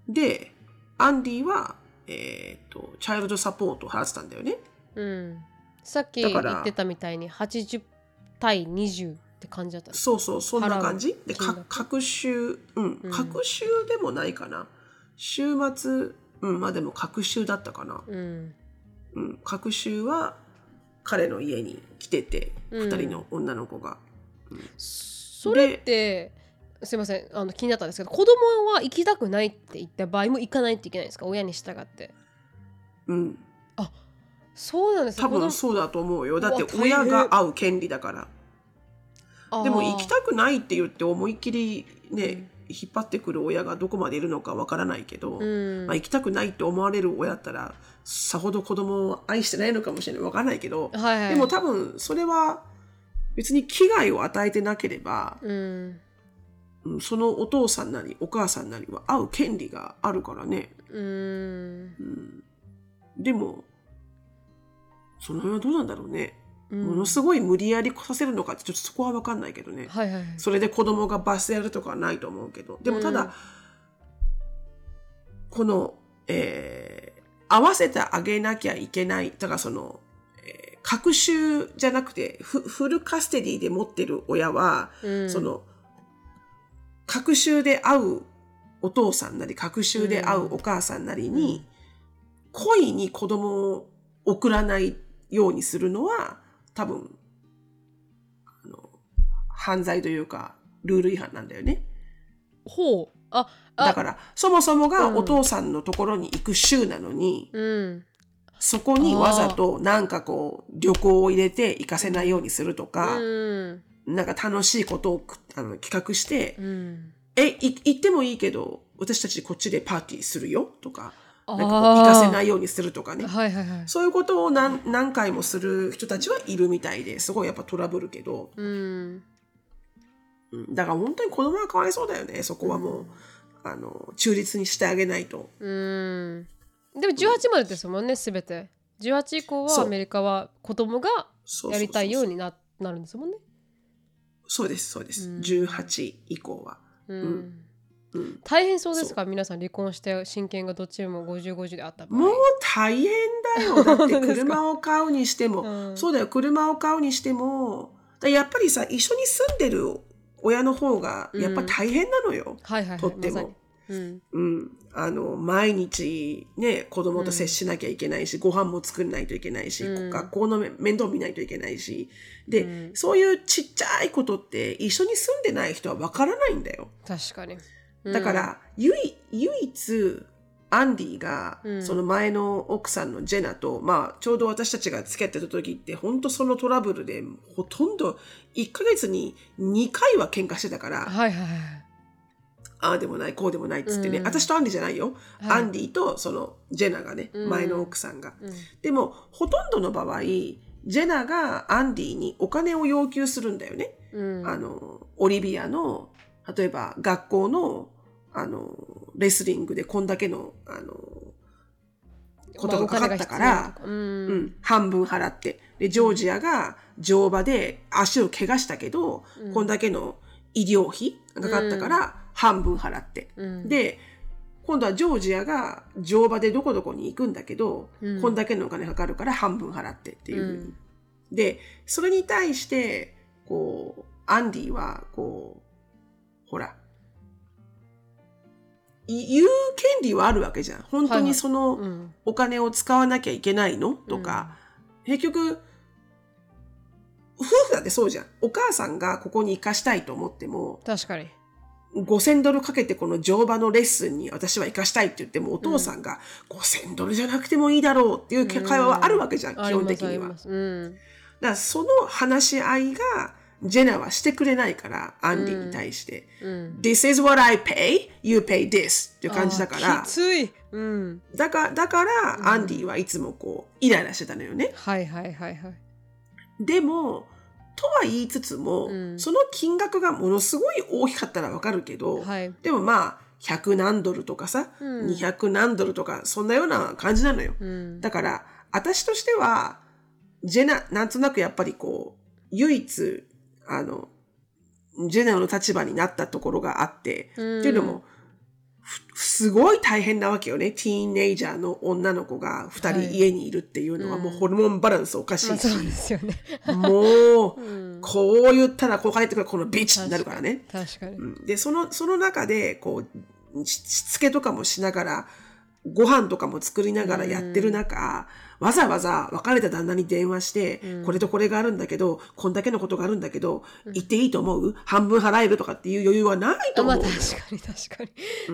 でアンディはえっ、とチャイルドサポートを払ってたんだよね。うん。さっき言ってたみたいに80対20って感じだったそうそうそんな感じ。でか各週うん各週でもないかな。週末うんまあでも各週だったかな。うん。うん、各週は彼の家に来てて、うん。二人の女の子が。それってすいません。あの気になったんですけど子供は行きたくないって言った場合も行かないといけないんですか？親に従って。うん、そうなんですね。多分そうだと思うよ。だって親が会う権利だから。でも行きたくないって言って思いっきりね、引っ張ってくる親がどこまでいるのかわからないけど、うん。まあ、行きたくないって思われる親だったらさほど子供を愛してないのかもしれない。わからないけど、はいはい。でも多分それは別に危害を与えてなければ、うんうんそのお父さんなりお母さんなりは会う権利があるからね。うんでも、その辺はどうなんだろうね。うんものすごい無理やり来させるのかってちょっとそこは分かんないけどね。はいはいはいそれで子供が罰せやるとかはないと思うけど。でもただ、うんこの、えー合わせてあげなきゃいけない。だからその、えー、隔週じゃなくてフ、フルカステディで持ってる親は、うんその、隔週で会うお父さんなり、隔週で会うお母さんなりに、故意に子供を送らないようにするのは、多分、あの、犯罪というか、ルール違反なんだよね。ほう。ああ。だから、そもそもがうん。お父さんのところに行く週なのに、うん。そこにわざとなんかこう、旅行を入れて行かせないようにするとか、うんなんか楽しいことをくあの企画して、うん。え、い行ってもいいけど、私たちこっちでパーティーするよ？とか、なんかこう行かせないようにするとかね。はいはいはい。そういうことを何何回もする人たちはいるみたいですごいやっぱトラブルけど、うん。うん。だから本当に子供はかわいそうだよね、そこはもう、あの、中立にしてあげないと。うん。でも18までですもんね全て。18以降はアメリカは子供がやりたいようにななるんですもんねそうですそうです、うん。18以降は、うん、うん、大変そうですか皆さん離婚して親権がどっちも5050であった場合。もう大変だよ。<laughs> だって車を買うにしても、うん。そうだよ車を買うにしても。だやっぱりさ一緒に住んでる親の方がやっぱ大変なのよ、はいはいはい。とってもうん。うん、あの毎日ね子供と接しなきゃいけないし、ご飯も作んないといけないし、うん。学校の面面倒見ないといけないし。で、うん。そういうちっちゃいことって一緒に住んでない人はわからないんだよ。確かに。だから、唯唯一アンディが、うん。その前の奥さんのジェナと、まあ、ちょうど私たちが付き合ってた時って本当そのトラブルでほとんど1ヶ月に2回は喧嘩してたから、はいはいはいああでもないこうでもないっつってね、うん。私とアンディじゃないよ、はい。アンディとそのジェナがね、うん。前の奥さんが。うん。でもほとんどの場合ジェナがアンディにお金を要求するんだよね。うん。あのオリビアの例えば学校のあのレスリングでこんだけのあのことがかかったから、ううん。ん、半分払って。でジョージアが乗馬で足を怪我したけど、うん。こんだけの医療費がかかったから半分払って、うん。で今度はジョージアが乗馬でどこどこに行くんだけど、うん。こんだけのお金かかるから半分払ってっていう。ふうん。でそれに対してこうアンディはこうほらい言う権利はあるわけじゃん。本当にその、うん。お金を使わなきゃいけないの？とか、結局、夫婦だってそうじゃん。お母さんがここに行かしたいと思っても、確かに5000ドルかけてこの乗馬のレッスンに私は行かしたいって言っても、お父さんが5000ドルじゃなくてもいいだろうっていう会話は。あるわけじゃん、基本的には。だからその話し合いが、ジェナはしてくれないから、アンディに対して。うん、This is what I pay, you pay this っていう感じだからき、つい、うん、だから、だから、アンディはいつもこう、イライラしてたのよね。はいはいはいはい。でも、とは言いつつも、うん。その金額がものすごい大きかったらわかるけど、はい。でもまあ、100何ドルとかさ、うん。200何ドルとか、そんなような感じなのよ。うん。だから、私としては、ジェナ、なんとなくやっぱりこう、唯一、あの、ジェナの立場になったところがあって、うん。っていうのも、ふすごい大変なわけよね。ティーンネイジャーの女の子が2はい。人家にいるっていうのは、もうホルモンバランスおかしいし、まあそうですよね。もう、うん。こう言ったらこう返ってくるこのビッチになるからね。確かにうん。で、その、その中で、こう、ししつけとかもしながら、ご飯とかも作りながらやってる中、わざわざ別れた旦那に電話して、これとこれがあるんだけど、こんだけのことがあるんだけど、行っていいと思う？半分払えるとかっていう余裕はないとあまあ思うの。よ。確かに確か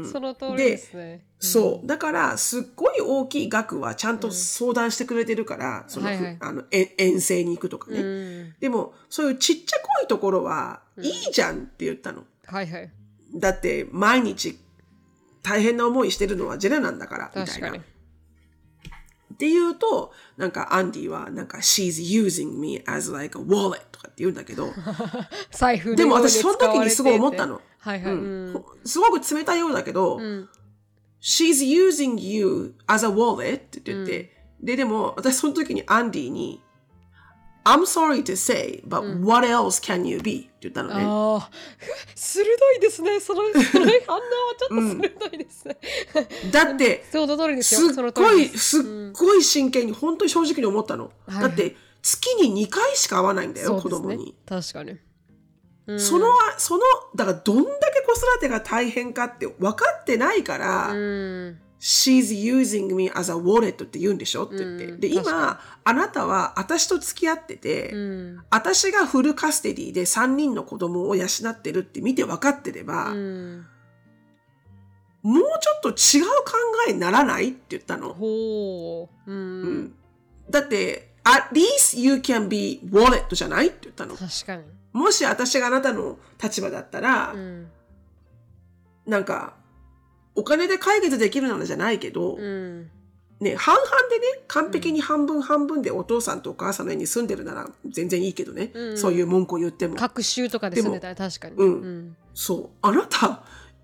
に、その通りでですね。そう。だから、すっごい大きい額はちゃんと相談してくれてるから、その、はいはい。あの、え遠征に行くとかね。うん。でも、そういうちっちゃこいところは、いいじゃんって言ったの。はいはい。だって、毎日、大変な思いしてるのはジェナなんだから、みたいな。っていうと、なんかアンディは、なんか、she's using me as like a wallet とかって言うんだけど、<laughs> 財布のでも私その時にすごい思ったの。はいはい、うん。ほすごく冷たいようだけど、ん she's using you as a wallet って言って、で、でも、私その時にアンディに、I'm sorry to say, but what else can you be? って言ったのね。ああ鋭いですね。その <laughs> その反応はちょっと鋭いですね、だって、その通りですすっよその通ごい、す。すっごい真剣に、本当に正直に思ったの。はい。だって、月に2回しか会わないんだよ、子供に。確かに。その、その、だからどんだけ子育てが大変かって分かってないから、うん She's using me as a wallet って言うんでしょ？って言って。で、確今、あなたは私と付き合ってて、うん。私がフルカステディで3人の子供を養ってるって見て分かってれば、うん。もうちょっと違う考えにならない？って言ったの。ほう。うん、だって、at least you can be wallet じゃない？って言ったの。確かに。もし私があなたの立場だったら、うん。なんか、お金で解決できるならじゃないけど、うんね、半々でね、完璧に半分半分でお父さんとお母さんの家に住んでるなら全然いいけどね、うんそういう文句を言っても。各州とかで住んでたら確かにうんうんそう。あなた、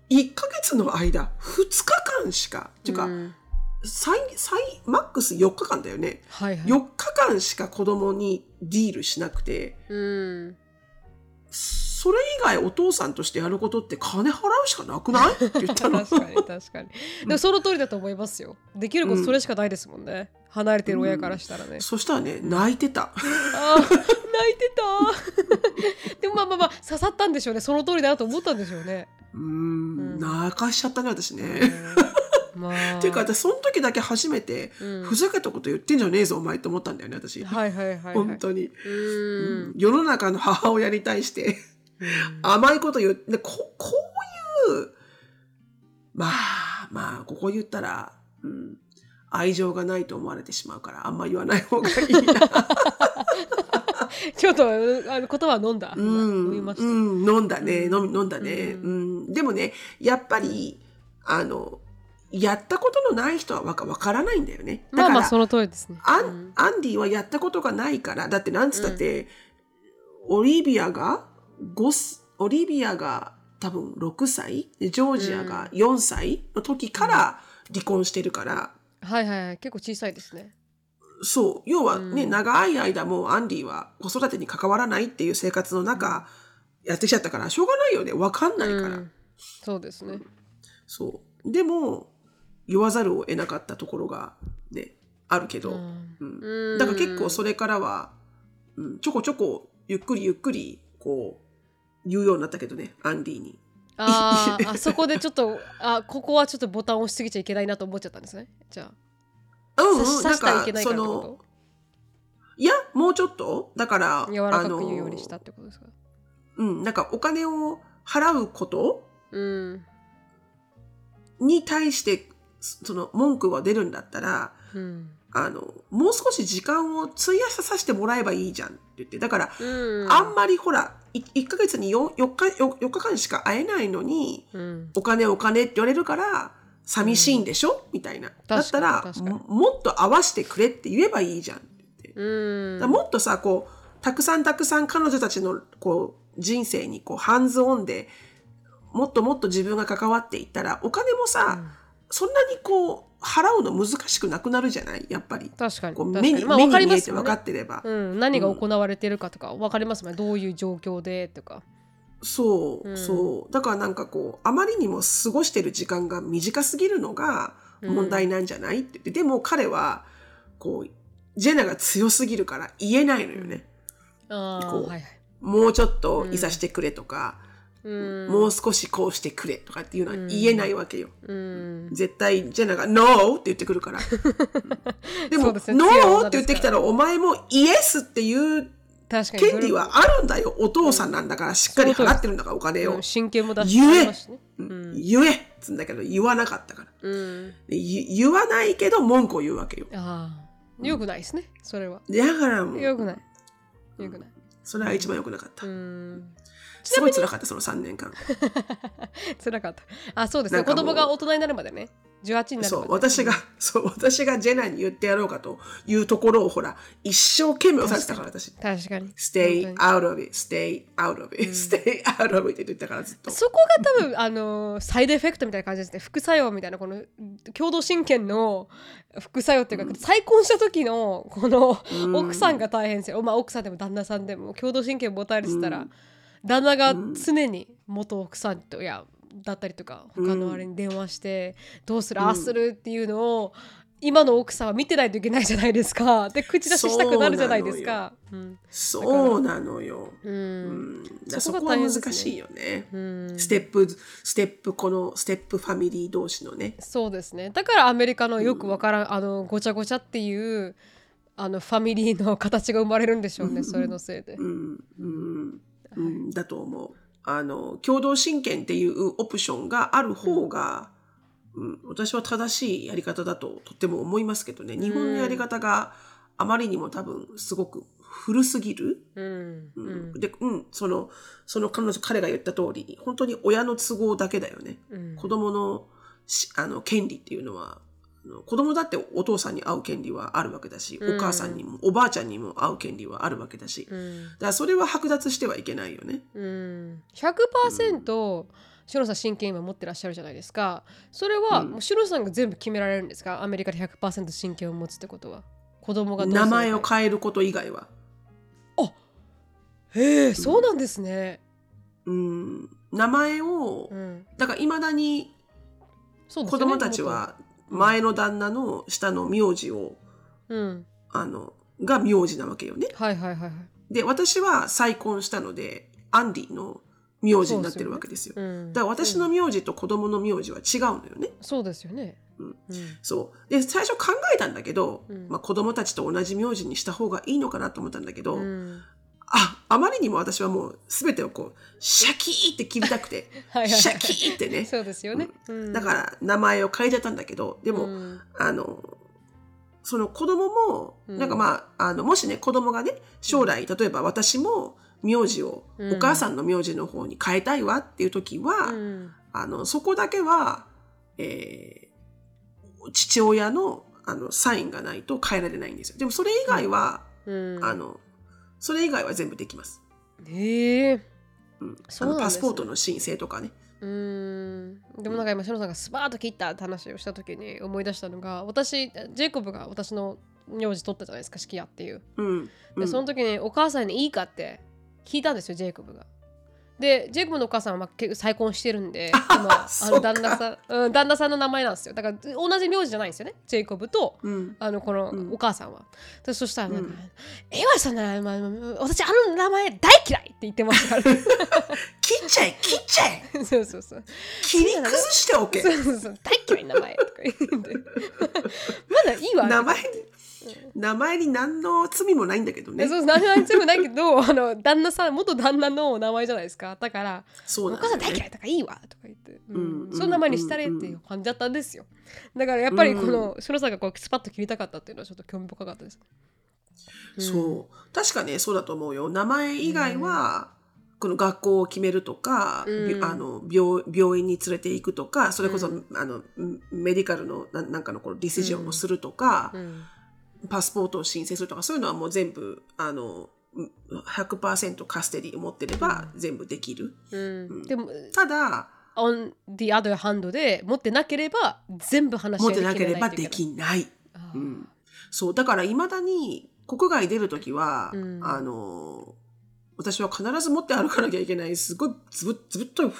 1ヶ月の間、2日間しか、っていうか、うん最最マックス4日間だよね。はいはい。4日間しか子供にディールしなくて、うん。それ以外お父さんとしてやることって金払うしかなくない？<laughs> って言ったの。確かに確かに。でもその通りだと思いますよ。できることそれしかないですもんね。離れてる親からしたらね。そしたらね、泣いてた。あー泣いてた。<laughs> でもまあまあまあ刺さったんでしょうね。その通りだなと思ったんでしょうね。うーん、泣かしちゃったね、私うね。んまあ。<laughs> っていうか、私、その時だけ初めて、うんふざけたこと言ってんじゃねえぞ、お前って思ったんだよね、私。はいはいはい、はい。本当に。うん。世の中の母親に対して、甘いこと言って、ここういう、まあ、まあ、ここ言ったら、うん、愛情がないと思われてしまうから、あんま言わない方がいいな。ちょっとうあの言葉飲んだ？今うん、飲みました。うん、飲んだね、飲み飲んだね、ううん。でもね、やっぱり、あの、やったことのない人はわかわからないんだよね。だから、まあまあその通りですね。アンうんアンディはやったことがないから、だってなんつったって、オリビアが5す、オリビアが多分6歳、でジョージアが4歳の時から離婚してるから、はいはいはい。結構小さいですね。そう、要はね、うん長い間もうアンディは子育てに関わらないっていう生活の中、やってきちゃったから、しょうがないよね。わかんないから。うんそうですね。そう。でも、言わざるを得なかったところがね、あるけど、うんうんうんだから結構それからは、うん、ちょこちょこゆっくりゆっくりこう言うようになったけどねアンディに。あーあそこでちょっとあここはちょっとボタンを押しすぎちゃいけないなと思っちゃったんですね。じゃうんあ刺刺したらいけないからってこいやもうちょっと？だからと柔らかく言うようにしたってことですか？うんなんかお金を払うこと？うん。に対してその文句が出るんだったらうん。あのもう少し時間を費やさせてもらえばいいじゃんって言って。だから、うん。あんまりほらい1ヶ月に 4, 4, 日 4, 4日間しか会えないのにうん。お金お金って言われるから寂しいんでしょ、みたいな。だったらももっと合わせてくれって言えばいいじゃんって。言って。もっとさ、こう、たくさんたくさん彼女たちのこう人生にこうハンズオンでもっともっと自分が関わっていったらお金もさ、そんなにこう払うの難しくなくなるじゃない？やっぱり。確かに。こう確かに。まあ目に見えて分かねってれば。うん、何が行われてるかとか分かりますもんね。どういう状況でとか。そう、うん。そう。だからなんかこう、あまりにも過ごしてる時間が短すぎるのが問題なんじゃない？って。言って、でも彼は、こう、ジェナが強すぎるから言えないのよね。ああこうはいはい。もうちょっといさしてくれとか、うん。もう少しこうしてくれとかっていうのは言えないわけよ。うん。絶対ジェナが NO! って言ってくるから。う <laughs> んでも、そうですね。NO! って言ってきたらお前もイエスっていう確かに。権利はあるんだよ。お父さんなんだからしっかり払ってるんだからお金を。うん。真剣も出して言えますしね。うん。言えっつんだけど言わなかったから。うん。で言言わないけど文句を言うわけよ。ああ。よくないですね。それは。だからもう、よくない。よくない。それは一番良くなかった。うんすごい辛かった、その3年間。<laughs> 辛かった。あそうですね。子供が大人になるまでね。18になるまで。そう、私が、<laughs> そう、私がジェナに言ってやろうかというところを、ほら、一生懸命押さえてたから、私。確かに。Stay out of it, stay out of it, stay out of it って言ってたから、ずっと。そこが多分あのサイドエフェクトみたいな感じですね。副作用みたいなこの共同親権の副作用っていうか、再婚した時のこのうん。奥さんが大変ですよ、まあ、奥さんでも旦那さんでも共同親権持たれてたら、旦那が常に元奥さんといやだったりとか他のあれに電話して、どうするああするっていうのを今の奥さんは見てないといけないじゃないですか。で口出ししたくなるじゃないですか。うん。そうなのよ。ううん。そこは難しいよね。うん。ステップ、ステップ、このステップファミリー同士のね。そうですね。だからアメリカのよくわからん、あのごちゃごちゃっていうあのファミリーの形が生まれるんでしょうねそれのせいで。うん、うん、うん、だと思う。あの、共同親権っていうオプションがある方が、うん、私は正しいやり方だととっても思いますけどね。日本のやり方があまりにも多分すごく古すぎる。うんううんん、で、うん、その、その彼女、彼が言った通り、本当に親の都合だけだよね。うん子供のしあの権利っていうのは、子供だってお父さんに会う権利はあるわけだし、うん。お母さんにも、おばあちゃんにも会う権利はあるわけだし、うん。だからそれは剥奪してはいけないよね。うん、100%シロさん親権今持ってらっしゃるじゃないですか。それは、うん。もうシロさんが全部決められるんですか？アメリカで100%親権を持つってことは。子供が名前を変えること以外は。へえそうなんですね。うん、名前を、うん。だからいまだに子供たちは前の旦那の下の名字を、うん。あの、が名字なわけよね。はいはいはいはい。で、私は再婚したので、アンディの名字になってるわけですよ。うん。だから私の名字と子供の名字は違うのよね。そうですよね。うん。うん。そう。で、最初考えたんだけど、うん。まあ子供たちと同じ名字にした方がいいのかなと思ったんだけど、うんあ、あまりにも私はもう全てをこう、シャキーって切りたくて、<laughs> はいはい。はいシャキーってね。そうですよね、うん。だから名前を変えちゃったんだけど、でも、うん。あの、その子供も、うん。なんかまあ、あの、もしね、子供がね、将来、例えば私も名字をうん。お母さんの名字の方に変えたいわっていう時は、うん。あの、そこだけは、えー父親の、あの、サインがないと変えられないんですよ。でもそれ以外は、うん。あの、それ以外は全部できます。へえうん。のパスポートの申請とかね。うーんでもなんか今シノさんがスパーッと切ったって話をした時に思い出したのが私ジェイコブが私の名字取ったじゃないですか式屋っていううん。うんでその時にお母さんにいいかって聞いたんですよジェイコブが。でジェイコブのお母さんは結構再婚してるんで今あの旦那さん、うん、旦那さんの名前なんですよだから同じ名字じゃないんですよねジェイコブとうん。あのこのうんお母さんは。でそしたらなんかうん「えわそんな、まあ、私あの名前大嫌い!」って言ってましたから。<laughs> 切っちゃえ切っちゃえ。<laughs> そうそうそう。切り崩しておけ。そうそうそう。大嫌いな名前とか言って。<laughs> まだいいわ。名前に、名前に何の罪もないんだけどね。そう何々全部ないけどあの旦那さん元旦那の名前じゃないですか。だからそうお母さん大嫌いとかいいわとか言って、うん。うんその名前にしたれっていう感じだったんですよ。だからやっぱりこのシロさんがこうスパッと切りたかったっていうのはちょっと興味深かったです、そう。確かね、そうだと思うよ。名前以外は、この学校を決めるとか、うん。びあの病病院に連れて行くとか、それこそ、うあのメディカルのななんかのこのディシジョンをするとか、うん。パスポートを申請するとか、そういうのはもう全部、あの、100%カステリーを持ってれば全部できる。うん。でもただ、on the other hand で持ってなければ全部話し合いで持ってなければできない。うん、そうだからいまだに国外出るときは、うん。あの私は必ず持って歩かなきゃいけないすごいずぶずぶっとい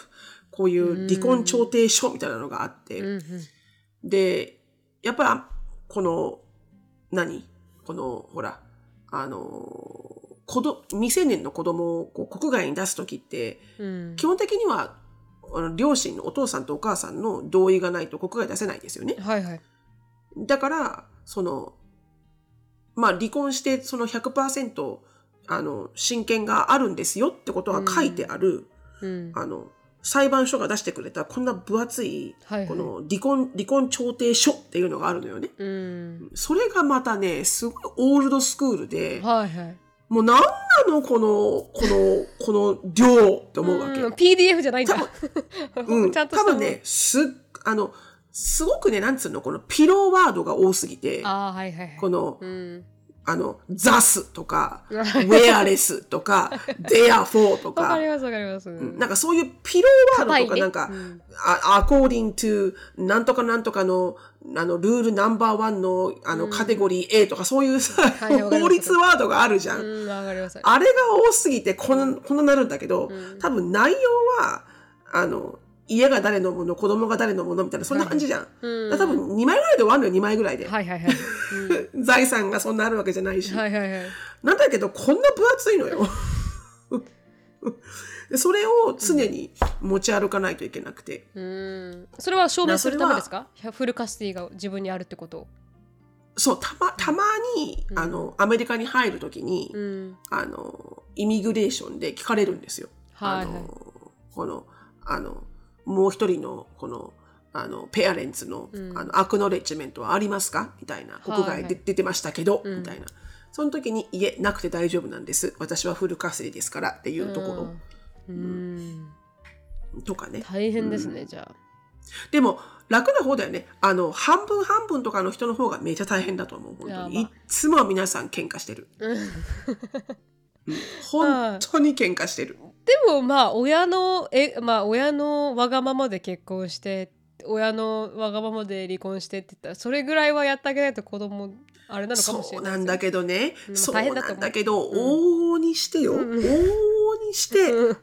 こういう離婚調停書みたいなのがあって、うんうん。でやっぱりこの何？このほらあの子ど未成年の子供をこう国外に出すときってうん。基本的にはあの両親のお父さんとお母さんの同意がないと国外出せないですよね。はいはい。だから、その、まあ離婚してその100%あの親権があるんですよってことが書いてある、うん。あの裁判所が出してくれたこんな分厚いはいはい。この離婚離婚調停書っていうのがあるのよね。うん。それがまたねすごいオールドスクールで、はいはい。もうなんなのこのこの <laughs> この量って思うわけ。うん PDF じゃないんだ。<laughs> うん、ちゃんと多分ねすあのすごくねなんつうのこのピローワードが多すぎて。はいはいはい。この、うんあの、ザスとか、ウェアレスとか、<laughs> デアフォーとか。わかり、ますわかります。うん。なんかそういうピローワードとか、なんか、うん。あ according to なんとかなんとかの、あの、ルールナンバーワンの、あの、カテゴリー A とか、そういうさ、はいはいわかります。法律ワードがあるじゃん。うんわかります。あれが多すぎて、こんな、こんななるんだけど、うん。多分内容は、あの、家が誰のもの、子供が誰のものみたいな、そんな感じじゃん。うん。多分2枚ぐらいで終わるのよ、2枚ぐらいで。はいはいはい。うん。財産がそんなあるわけじゃないし。はいはいはい。なんだけど、こんな分厚いのよ。<laughs> でそれを常に持ち歩かないといけなくて。うん。それは証明するためですか？フルカスティが自分にあるってことそう、たま、たまに、うん。あの、アメリカに入るときに、うん。あの、イミグレーションで聞かれるんですよ。はいはい。あの、この、あの、もう一人の、この、あの、ペアレンツの、うんあの、アクノレッジメントはありますか？みたいな。国外で、出てましたけど、うんみたいな。その時に、いえ、なくて大丈夫なんです。私はフルカスティですからっていうとこうんろとかね。大変ですねじゃあでも楽な方だよね。あの半分半分とかの人の方がめちゃ大変だと思う。本当に。いつも皆さん喧嘩してる。うん本当に喧嘩してる。もまあ親のえまあ親のわがままで結婚して親のわがままで離婚してって言ったらそれぐらいはやってあげないと子供あれなのかもしれないそうなんだけどね、うんそうなんだけど、う。ん往々にしてよ、うん。往々にして、うん。往々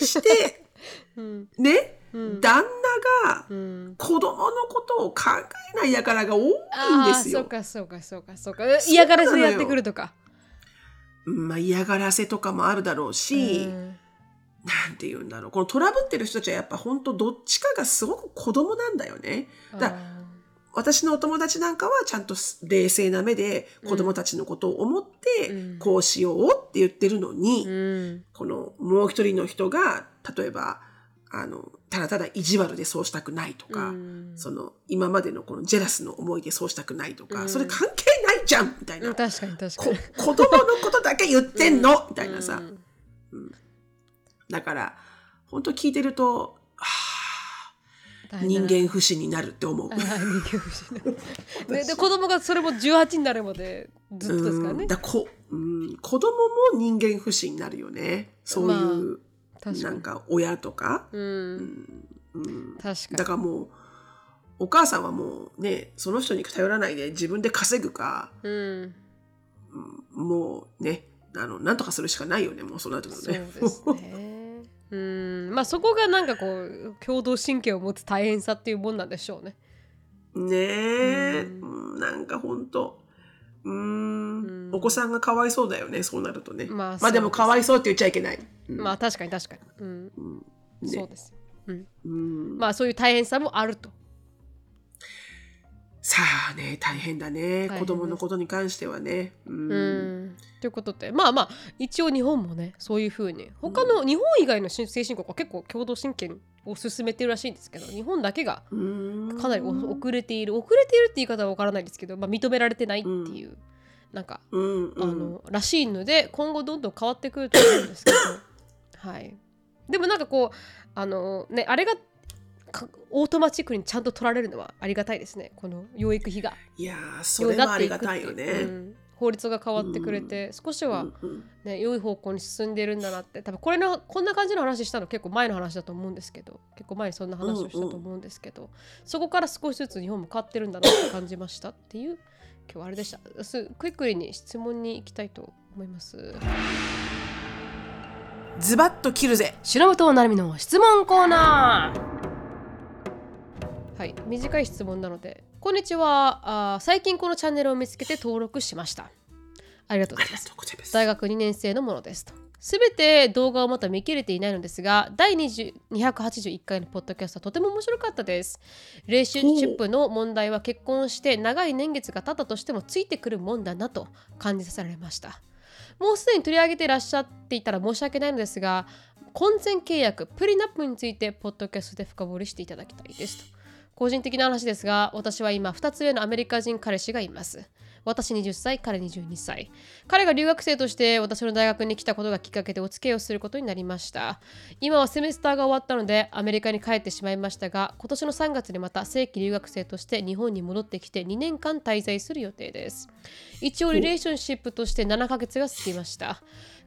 にして、<laughs> うん。ね、うん。旦那がうん。子供のことを考えない輩が多いんですよ。かそうかそうかそうか。嫌がらせやってくるとかまあ、嫌がらせとかもあるだろうし、うんなんて言うんだろう。このトラブってる人たちはやっぱ本当どっちかがすごく子供なんだよね。だあ私のお友達なんかはちゃんと冷静な目で子供たちのことを思って、うん。こうしようって言ってるのに、ーうん。このもう一人の人が、例えば、あの、ただただ意地悪でそうしたくないとか、うん。その、今までのこのジェラスの思いでそうしたくないとか、うん。それ関係ないじゃんみたいな。うん確かに確かこに子供のことだけ言ってんの、みたいなさ。うん。だから、本当聞いてると、人間不信になるって思う。人間不信 <laughs> でで子供がそれも18になるまでずっとですからね？うん。だこ、うん、子供も人間不信になるよね。そういう、確かに。なんか親とか。うん。うん、確かに。だからもう、お母さんはもうね、その人に頼らないで自分で稼ぐか、うん。うんもうね、あの、なんとかするしかないよね、もうそうなってくるそうね。ですね。うん。まあそこがなんかこう共同神経を持つ大変さっていうもんなんでしょうね。ねえ、ううんなんかほんと、うーん。うん。お子さんがかわいそうだよね、そうなるとね。まあまあでもかわいそうって言っちゃいけない。うん。まあ確かに確かに、うん。うん。ね。そうですよ、うん、うん。まあそういう大変さもあるとさあね、大変だね。変子供のことに関してはね。うん。うん。ということでまあまあ一応日本もねそういうふうに他の日本以外の先進国は結構共同親権を進めてるらしいんですけど日本だけがうんかなりお遅れている遅れているって言い方は分からないですけど、まあ、認められてないっていう、なんか、うんうん。あのらしいので今後どんどん変わってくると思うんですけど。<coughs> はい。でもなんかこうあのねあれがかオートマチックにちゃんと取られるのはありがたいですね。この養育費が。いやー、それはありがたいよね。うん。法律が変わってくれて、少しは、うんうん。ね、良い方向に進んでるんだなって。多分これのこんな感じの話したの結構前の話だと思うんですけど。結構前にそんな話をしたと思うんですけど、そこから少しずつ日本も変わってるんだなって感じましたっていう今日はあれでした。す quickly に質問に行きたいと思います。ズバッと切るぜ。白本なるみの質問コーナーはい短い質問なのでこんにちはあー最近このチャンネルを見つけて登録しましたありがとうございます <laughs> 大学2年生のものですと。すべて動画をまだ見切れていないのですが、第20 281回のポッドキャストはとても面白かったです。レーシップの問題は結婚して長い年月が経ったとしてもついてくるもんだなと感じさせられました。もうすでに取り上げていらっしゃっていたら申し訳ないのですが、婚前契約、プリナップについてポッドキャストで深掘りしていただきたいですと。個人的な話ですが、私は今2つ上のアメリカ人彼氏がいます。私20歳、彼22歳。彼が留学生として私の大学に来たことがきっかけでお付き合いをすることになりました。今はセメスターが終わったのでアメリカに帰ってしまいましたが、今年の3月にまた正規留学生として日本に戻ってきて2年間滞在する予定です。一応 relationship として7ヶ月が過ぎました。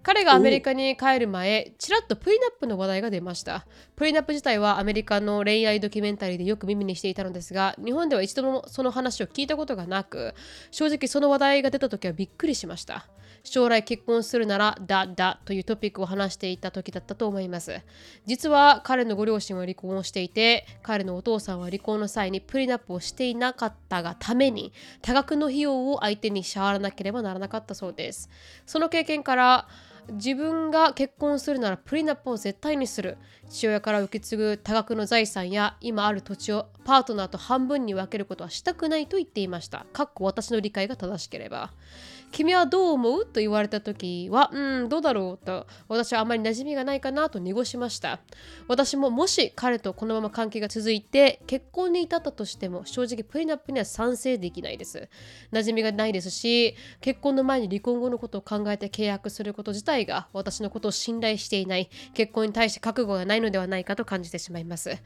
彼がアメリカに帰る前、ちらっと prenup の話題が出ました。 prenup 自体はアメリカの恋愛ドキュメンタリーでよく耳にしていたのですが、日本では一度もその話を聞いたことがなく、正直その話題が出た時はびっくりしました。将来結婚するならだというトピックを話していた時だったと思います。実は彼のご両親は離婚をしていて、彼のお父さんは離婚の際に prenup をしていなかったがために多額の費用を相手に支払わなければならなかったそうです。その経験から自分が結婚するならプリナップを絶対にする。父親から受け継ぐ多額の財産や今ある土地をパートナーと半分に分けることはしたくないと言っていました。かっこ私の理解が正しければ。君はどう思う？と言われた時はうんどうだろう？と私はあまり馴染みがないかなと濁しました私ももし彼とこのまま関係が続いて結婚に至ったとしても正直プリナップには賛成できないです。馴染みがないですし結婚の前に離婚後のことを考えて契約すること自体が私のことを信頼していない結婚に対して覚悟がないのではないかと感じてしまいます。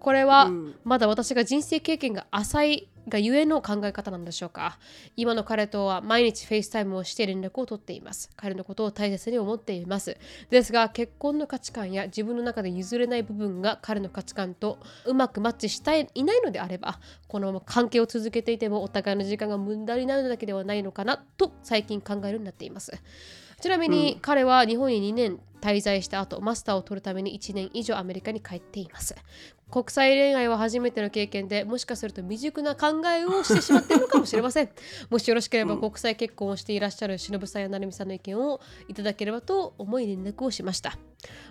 これはうん。まだ私が人生経験が浅いがゆえの考え方なんでしょうか。今の彼とは毎日 FaceTime をして連絡を取っています。彼のことを大切に思っています。ですが結婚の価値観や自分の中で譲れない部分が彼の価値観とうまくマッチしていないのであればこのまま関係を続けていてもお互いの時間が無駄になるだけではないのかなと最近考えるようになっています。ちなみに彼は日本に2年滞在した後マスターを取るために1年以上アメリカに帰っています。国際恋愛は初めての経験でもしかすると未熟な考えをしてしまっているのかもしれません。もしよろしければ国際結婚をしていらっしゃる忍さんや成美さんの意見をいただければと思い連絡をしました。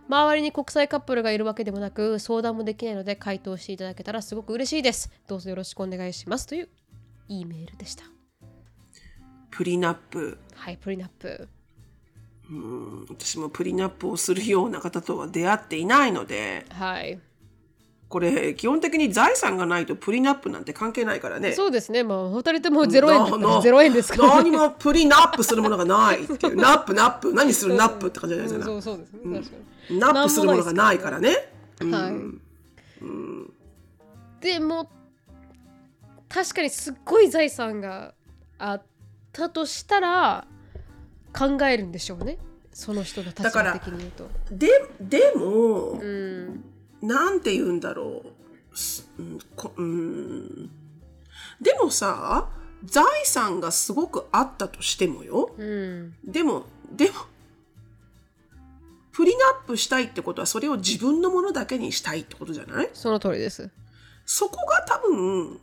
周りに国際カップルがいるわけでもなく相談もできないので回答していただけたらすごく嬉しいです。どうぞよろしくお願いしますという E メールでした。 prenup。はい prenupうん私も prenup をするような方とは出会っていないので、はい。これ基本的に財産がないと prenup なんて関係ないからね。そうですね。もう二人とも0円だったなら0円ですから、何も prenup するものがないっていう。<laughs> nup nup。何する nup って感じじゃないですか。そうそうです。ね、確かに。 nup するものがないからね。はい、でも確かにすっごい財産があったとしたら考えるんでしょうねその人の立場的に言うと。で、でも、うんなんて言うんだろう。すうんこうんでもさ、財産がすごくあったとしてもよ。うんでも、でも、プリナップしたいってことはそれを自分のものだけにしたいってことじゃない？その通りです。そこが多分、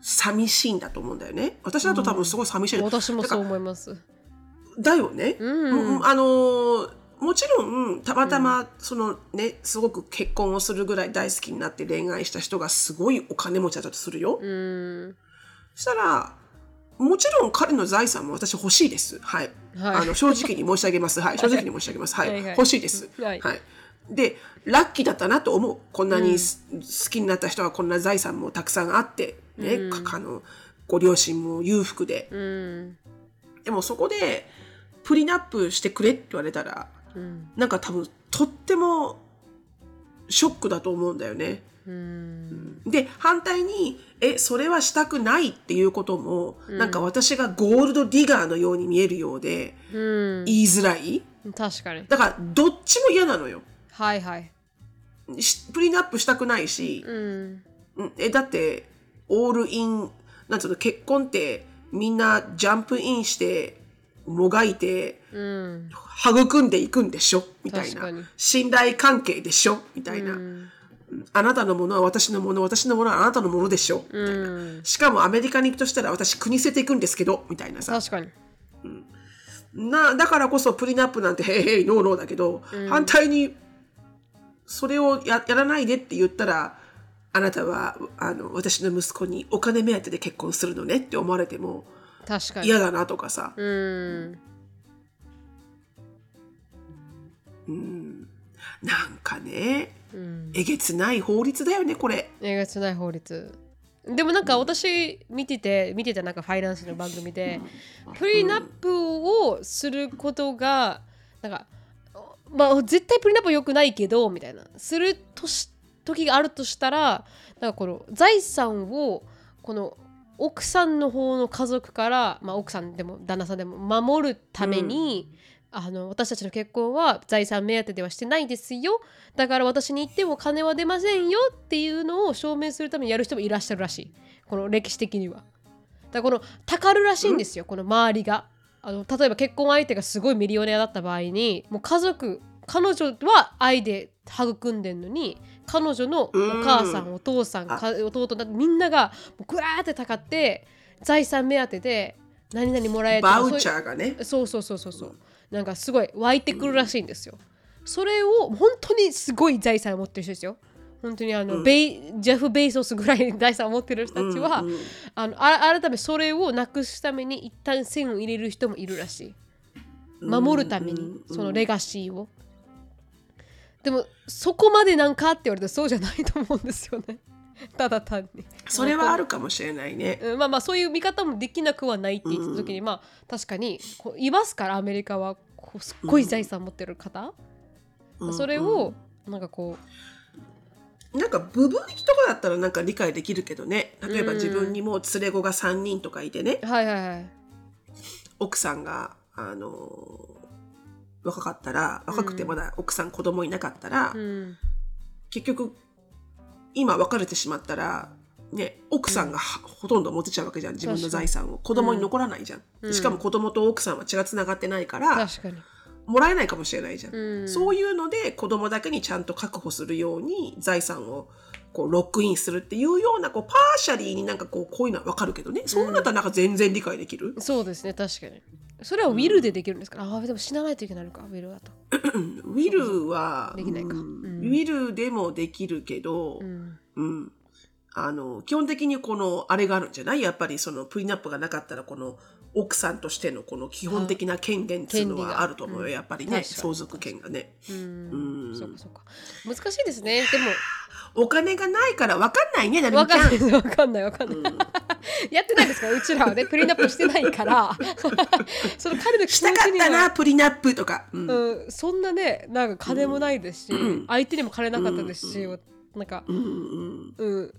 寂しいんだと思うんだよね。私だと多分すごい寂しい。私もそう思います。だよね。うんうんあのーもちろんたまたまそのね、すごく結婚をするぐらい大好きになって恋愛した人がすごいお金持ちだったとするよ。うんそしたらもちろん彼の財産も私欲しいです。はい。はいあの正直に申し上げます。はい。正直に申し上げます。はい。はいはい欲しいです。はいで、ラッキーだったなと思う。こんなにす、好きになった人はこんな財産もたくさんあって、ね、かあのご両親も裕福で。うんでもそこでプリナップしてくれって言われたら、うん。なんか多分とってもショックだと思うんだよね。うん。で反対にえそれはしたくないっていうことも、なんか私がゴールドディガーのように見えるようでうん。言いづらい？確かに。だからどっちも嫌なのよ。はいはい。しプリナップしたくないし、うん。うんえだってオールインなんつうの結婚ってみんなジャンプインしてもがいてうん。育んでいくんでしょみたいな。信頼関係でしょ？みたいな、うん。あなたのものは私のもの私のものはあなたのものでしょ？みたいな、うんしかもアメリカに行くとしたら私国捨てていくんですけど？みたいなさ。確かに。なだからこそプリナップなんてへいへいノーノーだけど、反対にそれをややらないでって言ったらあなたはあの私の息子にお金目当てで結婚するのねって思われても確かに。嫌だなとかさ、うん。なんかねうん。えげつない法律だよねこれ。えげつない法律。でもなんか私見てて見てたなんかファイナンスの番組でプリナップをすることがなんかまあ絶対プリナップ良くないけどみたいな。するとし時があるとしたらなんかこの財産をこの奥さんの方の家族から、まあ、奥さんでも旦那さんでも守るために、あの私たちの結婚は財産目当てではしてないですよ。だから私に言っても金は出ませんよっていうのを証明するためにやる人もいらっしゃるらしい。この歴史的には。だからこのたかるらしいんですよ、この周りが。あの例えば結婚相手がすごいミリオネアだった場合にもう家族彼女は愛で育んでんのに彼女のお母さん、お父さんか弟みんながグワーってたかって財産目当てで何々もらえとかバウチャーがね。そうそうそうそうそうなんかすごい湧いてくるらしいんですよ。それを本当にすごい財産を持ってる人ですよ。本当にあの、ベイジェフ・ベイソスぐらい <laughs> 財産を持ってる人たちは、あのあ改めそれをなくすために一旦線を入れる人もいるらしい。守るためにそのレガシーを。でもそこまでなんかって言われたらそうじゃないと思うんですよね。<laughs> ただ単に。それはあるかもしれないね。うんまあまあそういう見方もできなくはないって言った時に、まあ確かにいますからアメリカはこうすっごい財産持ってる方、それをなんかこなんか部分人とかだったらなんか理解できるけどね。例えばうん。自分にもう連れ子が3人とかいてね。はいはいはい。奥さんがあの若かったら若くてまだ奥さん子供いなかったら、うん。結局今別れてしまったらね奥さんがはほとんど持てちゃうわけじゃん自分の財産を。子供に残らないじゃん、うん。しかも子供と奥さんは血がつながってないから、もらえないかもしれないじゃん、うん。そういうので子供だけにちゃんと確保するように財産をこうロックインするっていうようなこうパーシャリーになんかこうこういうのは分かるけどね。そうなったらなんか全然理解できる、そうですね確かにそれはウィルでできるんですか、ああでも死なないといけないのかウィルだと。うん。ウィルはできないか。うん。うん。ウィルでもできるけど、うん。うん。あの、基本的にこの、あれがあるんじゃない？やっぱりそのプリナップがなかったら、この奥さんとしてのこの基本的な権限っていうのはあると思うよ。うんやっぱりね、相続権がね。うん。うんそうかそうか。難しいですね。でもお金がないから分かんないね、なるわみちゃん。かんないわかんないわかんない、<laughs> やってないですか？らうちらはね <laughs> プリナップしてないから。<laughs> その彼の気したか持ちには。ったな、プリナップとか。うん。うん、そんなねなんか金もないですし、うん。相手にも金なかったですし、なんか、うんうん。うん、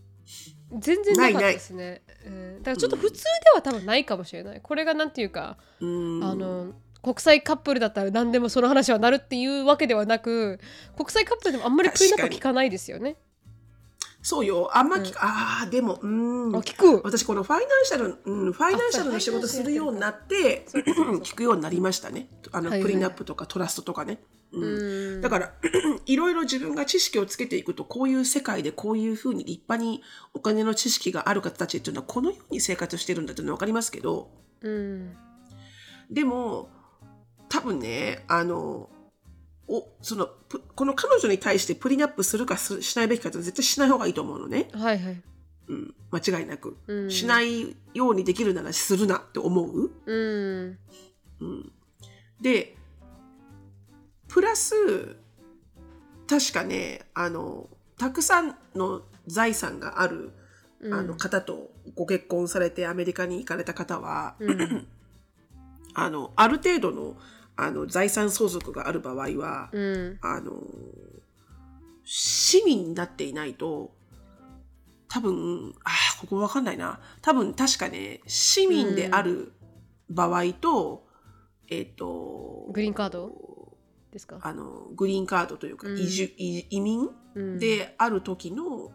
全然なかったですね。うん、だからちょっと普通では多分ないかもしれない。これがなんていうか、うん。あの国際カップルだったら何でもその話はなるっていうわけではなく国際カップルでもあんまり prenup 聞かないですよね。そうよ。あんま聞く、ああ、でも、うん。あ聞く。私このファイナンシャル、うん、ファイナンシャルの仕事するようになって聞くようになりましたね。あの、はいはい。プリナップとか trust とかね、うん。うん。だから <clears throat> いろいろ自分が知識をつけていくとこういう世界でこういうふうに立派にお金の知識がある方たちっていうのはこのように生活してるんだっていうのは分かりますけどうん。でも多分ねあのおそのプこの彼女に対してプリナップするかすしないべきかって絶対しない方がいいと思うのね。はいはい。うん、間違いなく、うん。しないようにできるならするなって思う。うん。うん、でプラス確かねあのたくさんの財産がある、うん。あの方とご結婚されてアメリカに行かれた方は、うん。<clears throat> あのある程度のあの財産相続がある場合は、うん。あの市民になっていないと多分あーここわかんないな。多分確かね市民である場合と、えっ、とグリーンカード？ですか？あのグリーンカードというか、うん。移住移移民うん。である時の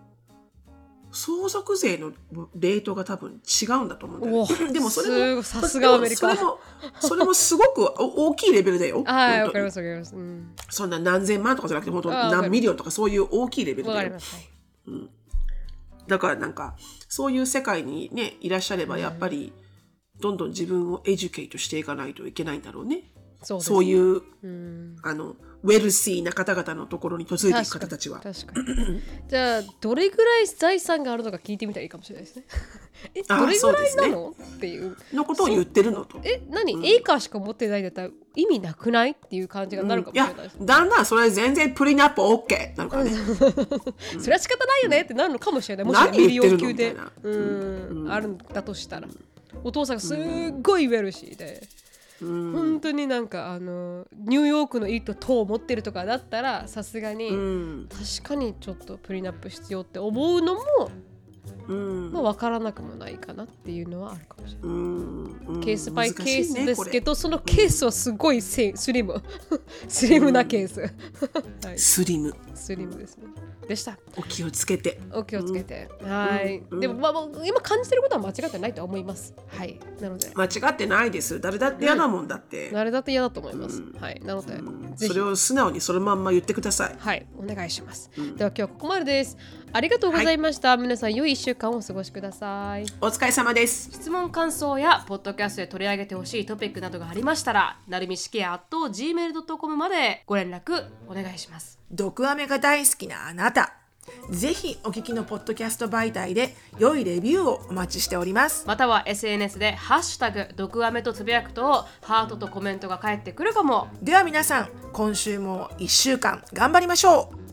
相続税のレートが多分違うんだと思うんだよおね。<laughs> でもそれもさすがアメリカ。それもそれもすごくお大きいレベルだよ。はいわかりますわかります。うん。そんな何千万とかじゃなくて本当あわかる何 million とかそういう大きいレベルだよ。だからなんかそういう世界にねいらっしゃればやっぱりどんどん自分を educate していかないといけないんだろうね。そうですそういううん。あの wealthy な方々のところに嫁いでいく方たちは。確かに。じゃあどれぐらい財産があるのか聞いてみたらいいかもしれないですね。<laughs> えあどれぐらいなの、っていう。のことを言ってるのと。え何、エーカーしか持ってないんだったら意味なくない？っていう感じがなるかもいやしれないです、だん。だんそれ全然プリナップ OK なのかね。<laughs> それは仕方ないよねってなるのかもしれない。もし million 級で。うん。あるんだとしたら。お父さんがすっごい wealthy で、本当になんかあのニューヨークのいいと塔を持ってるとかだったらさすがに、うん。確かにちょっと prenup 必要って思うのも、うんまあ、分からなくもないかなっていうのはあるかもしれない。うん。ケースバイケースですけ難しいねど、そのケースはすごいせ slim。<laughs> スリムなケース、はい。スリム。スリムですね。でした。お気をつけて。お気をつけて、はい、うん。でもまあ今感じてることは間違ってないとは思います。はい。なので。間違ってないです。誰だって嫌なもんだって。誰だって嫌だと思います、はい。なので、それを素直にそのまんま言ってください。はい。お願いします、では今日はここまでですありがとうございました、皆さん良い1週間をお過ごしくださいお疲れ様です。質問感想やポッドキャストで取り上げてほしいトピックなどがありましたらなるみしきや gmail.com までご連絡お願いします毒アメが大好きなあなた。ぜひお聞きのポッドキャスト媒体で良いレビューをお待ちしております。または SNS で「ハッシュタグ毒アメ」とつぶやくとハートとコメントが返ってくるかもでは皆さん、今週も1週間頑張りましょう。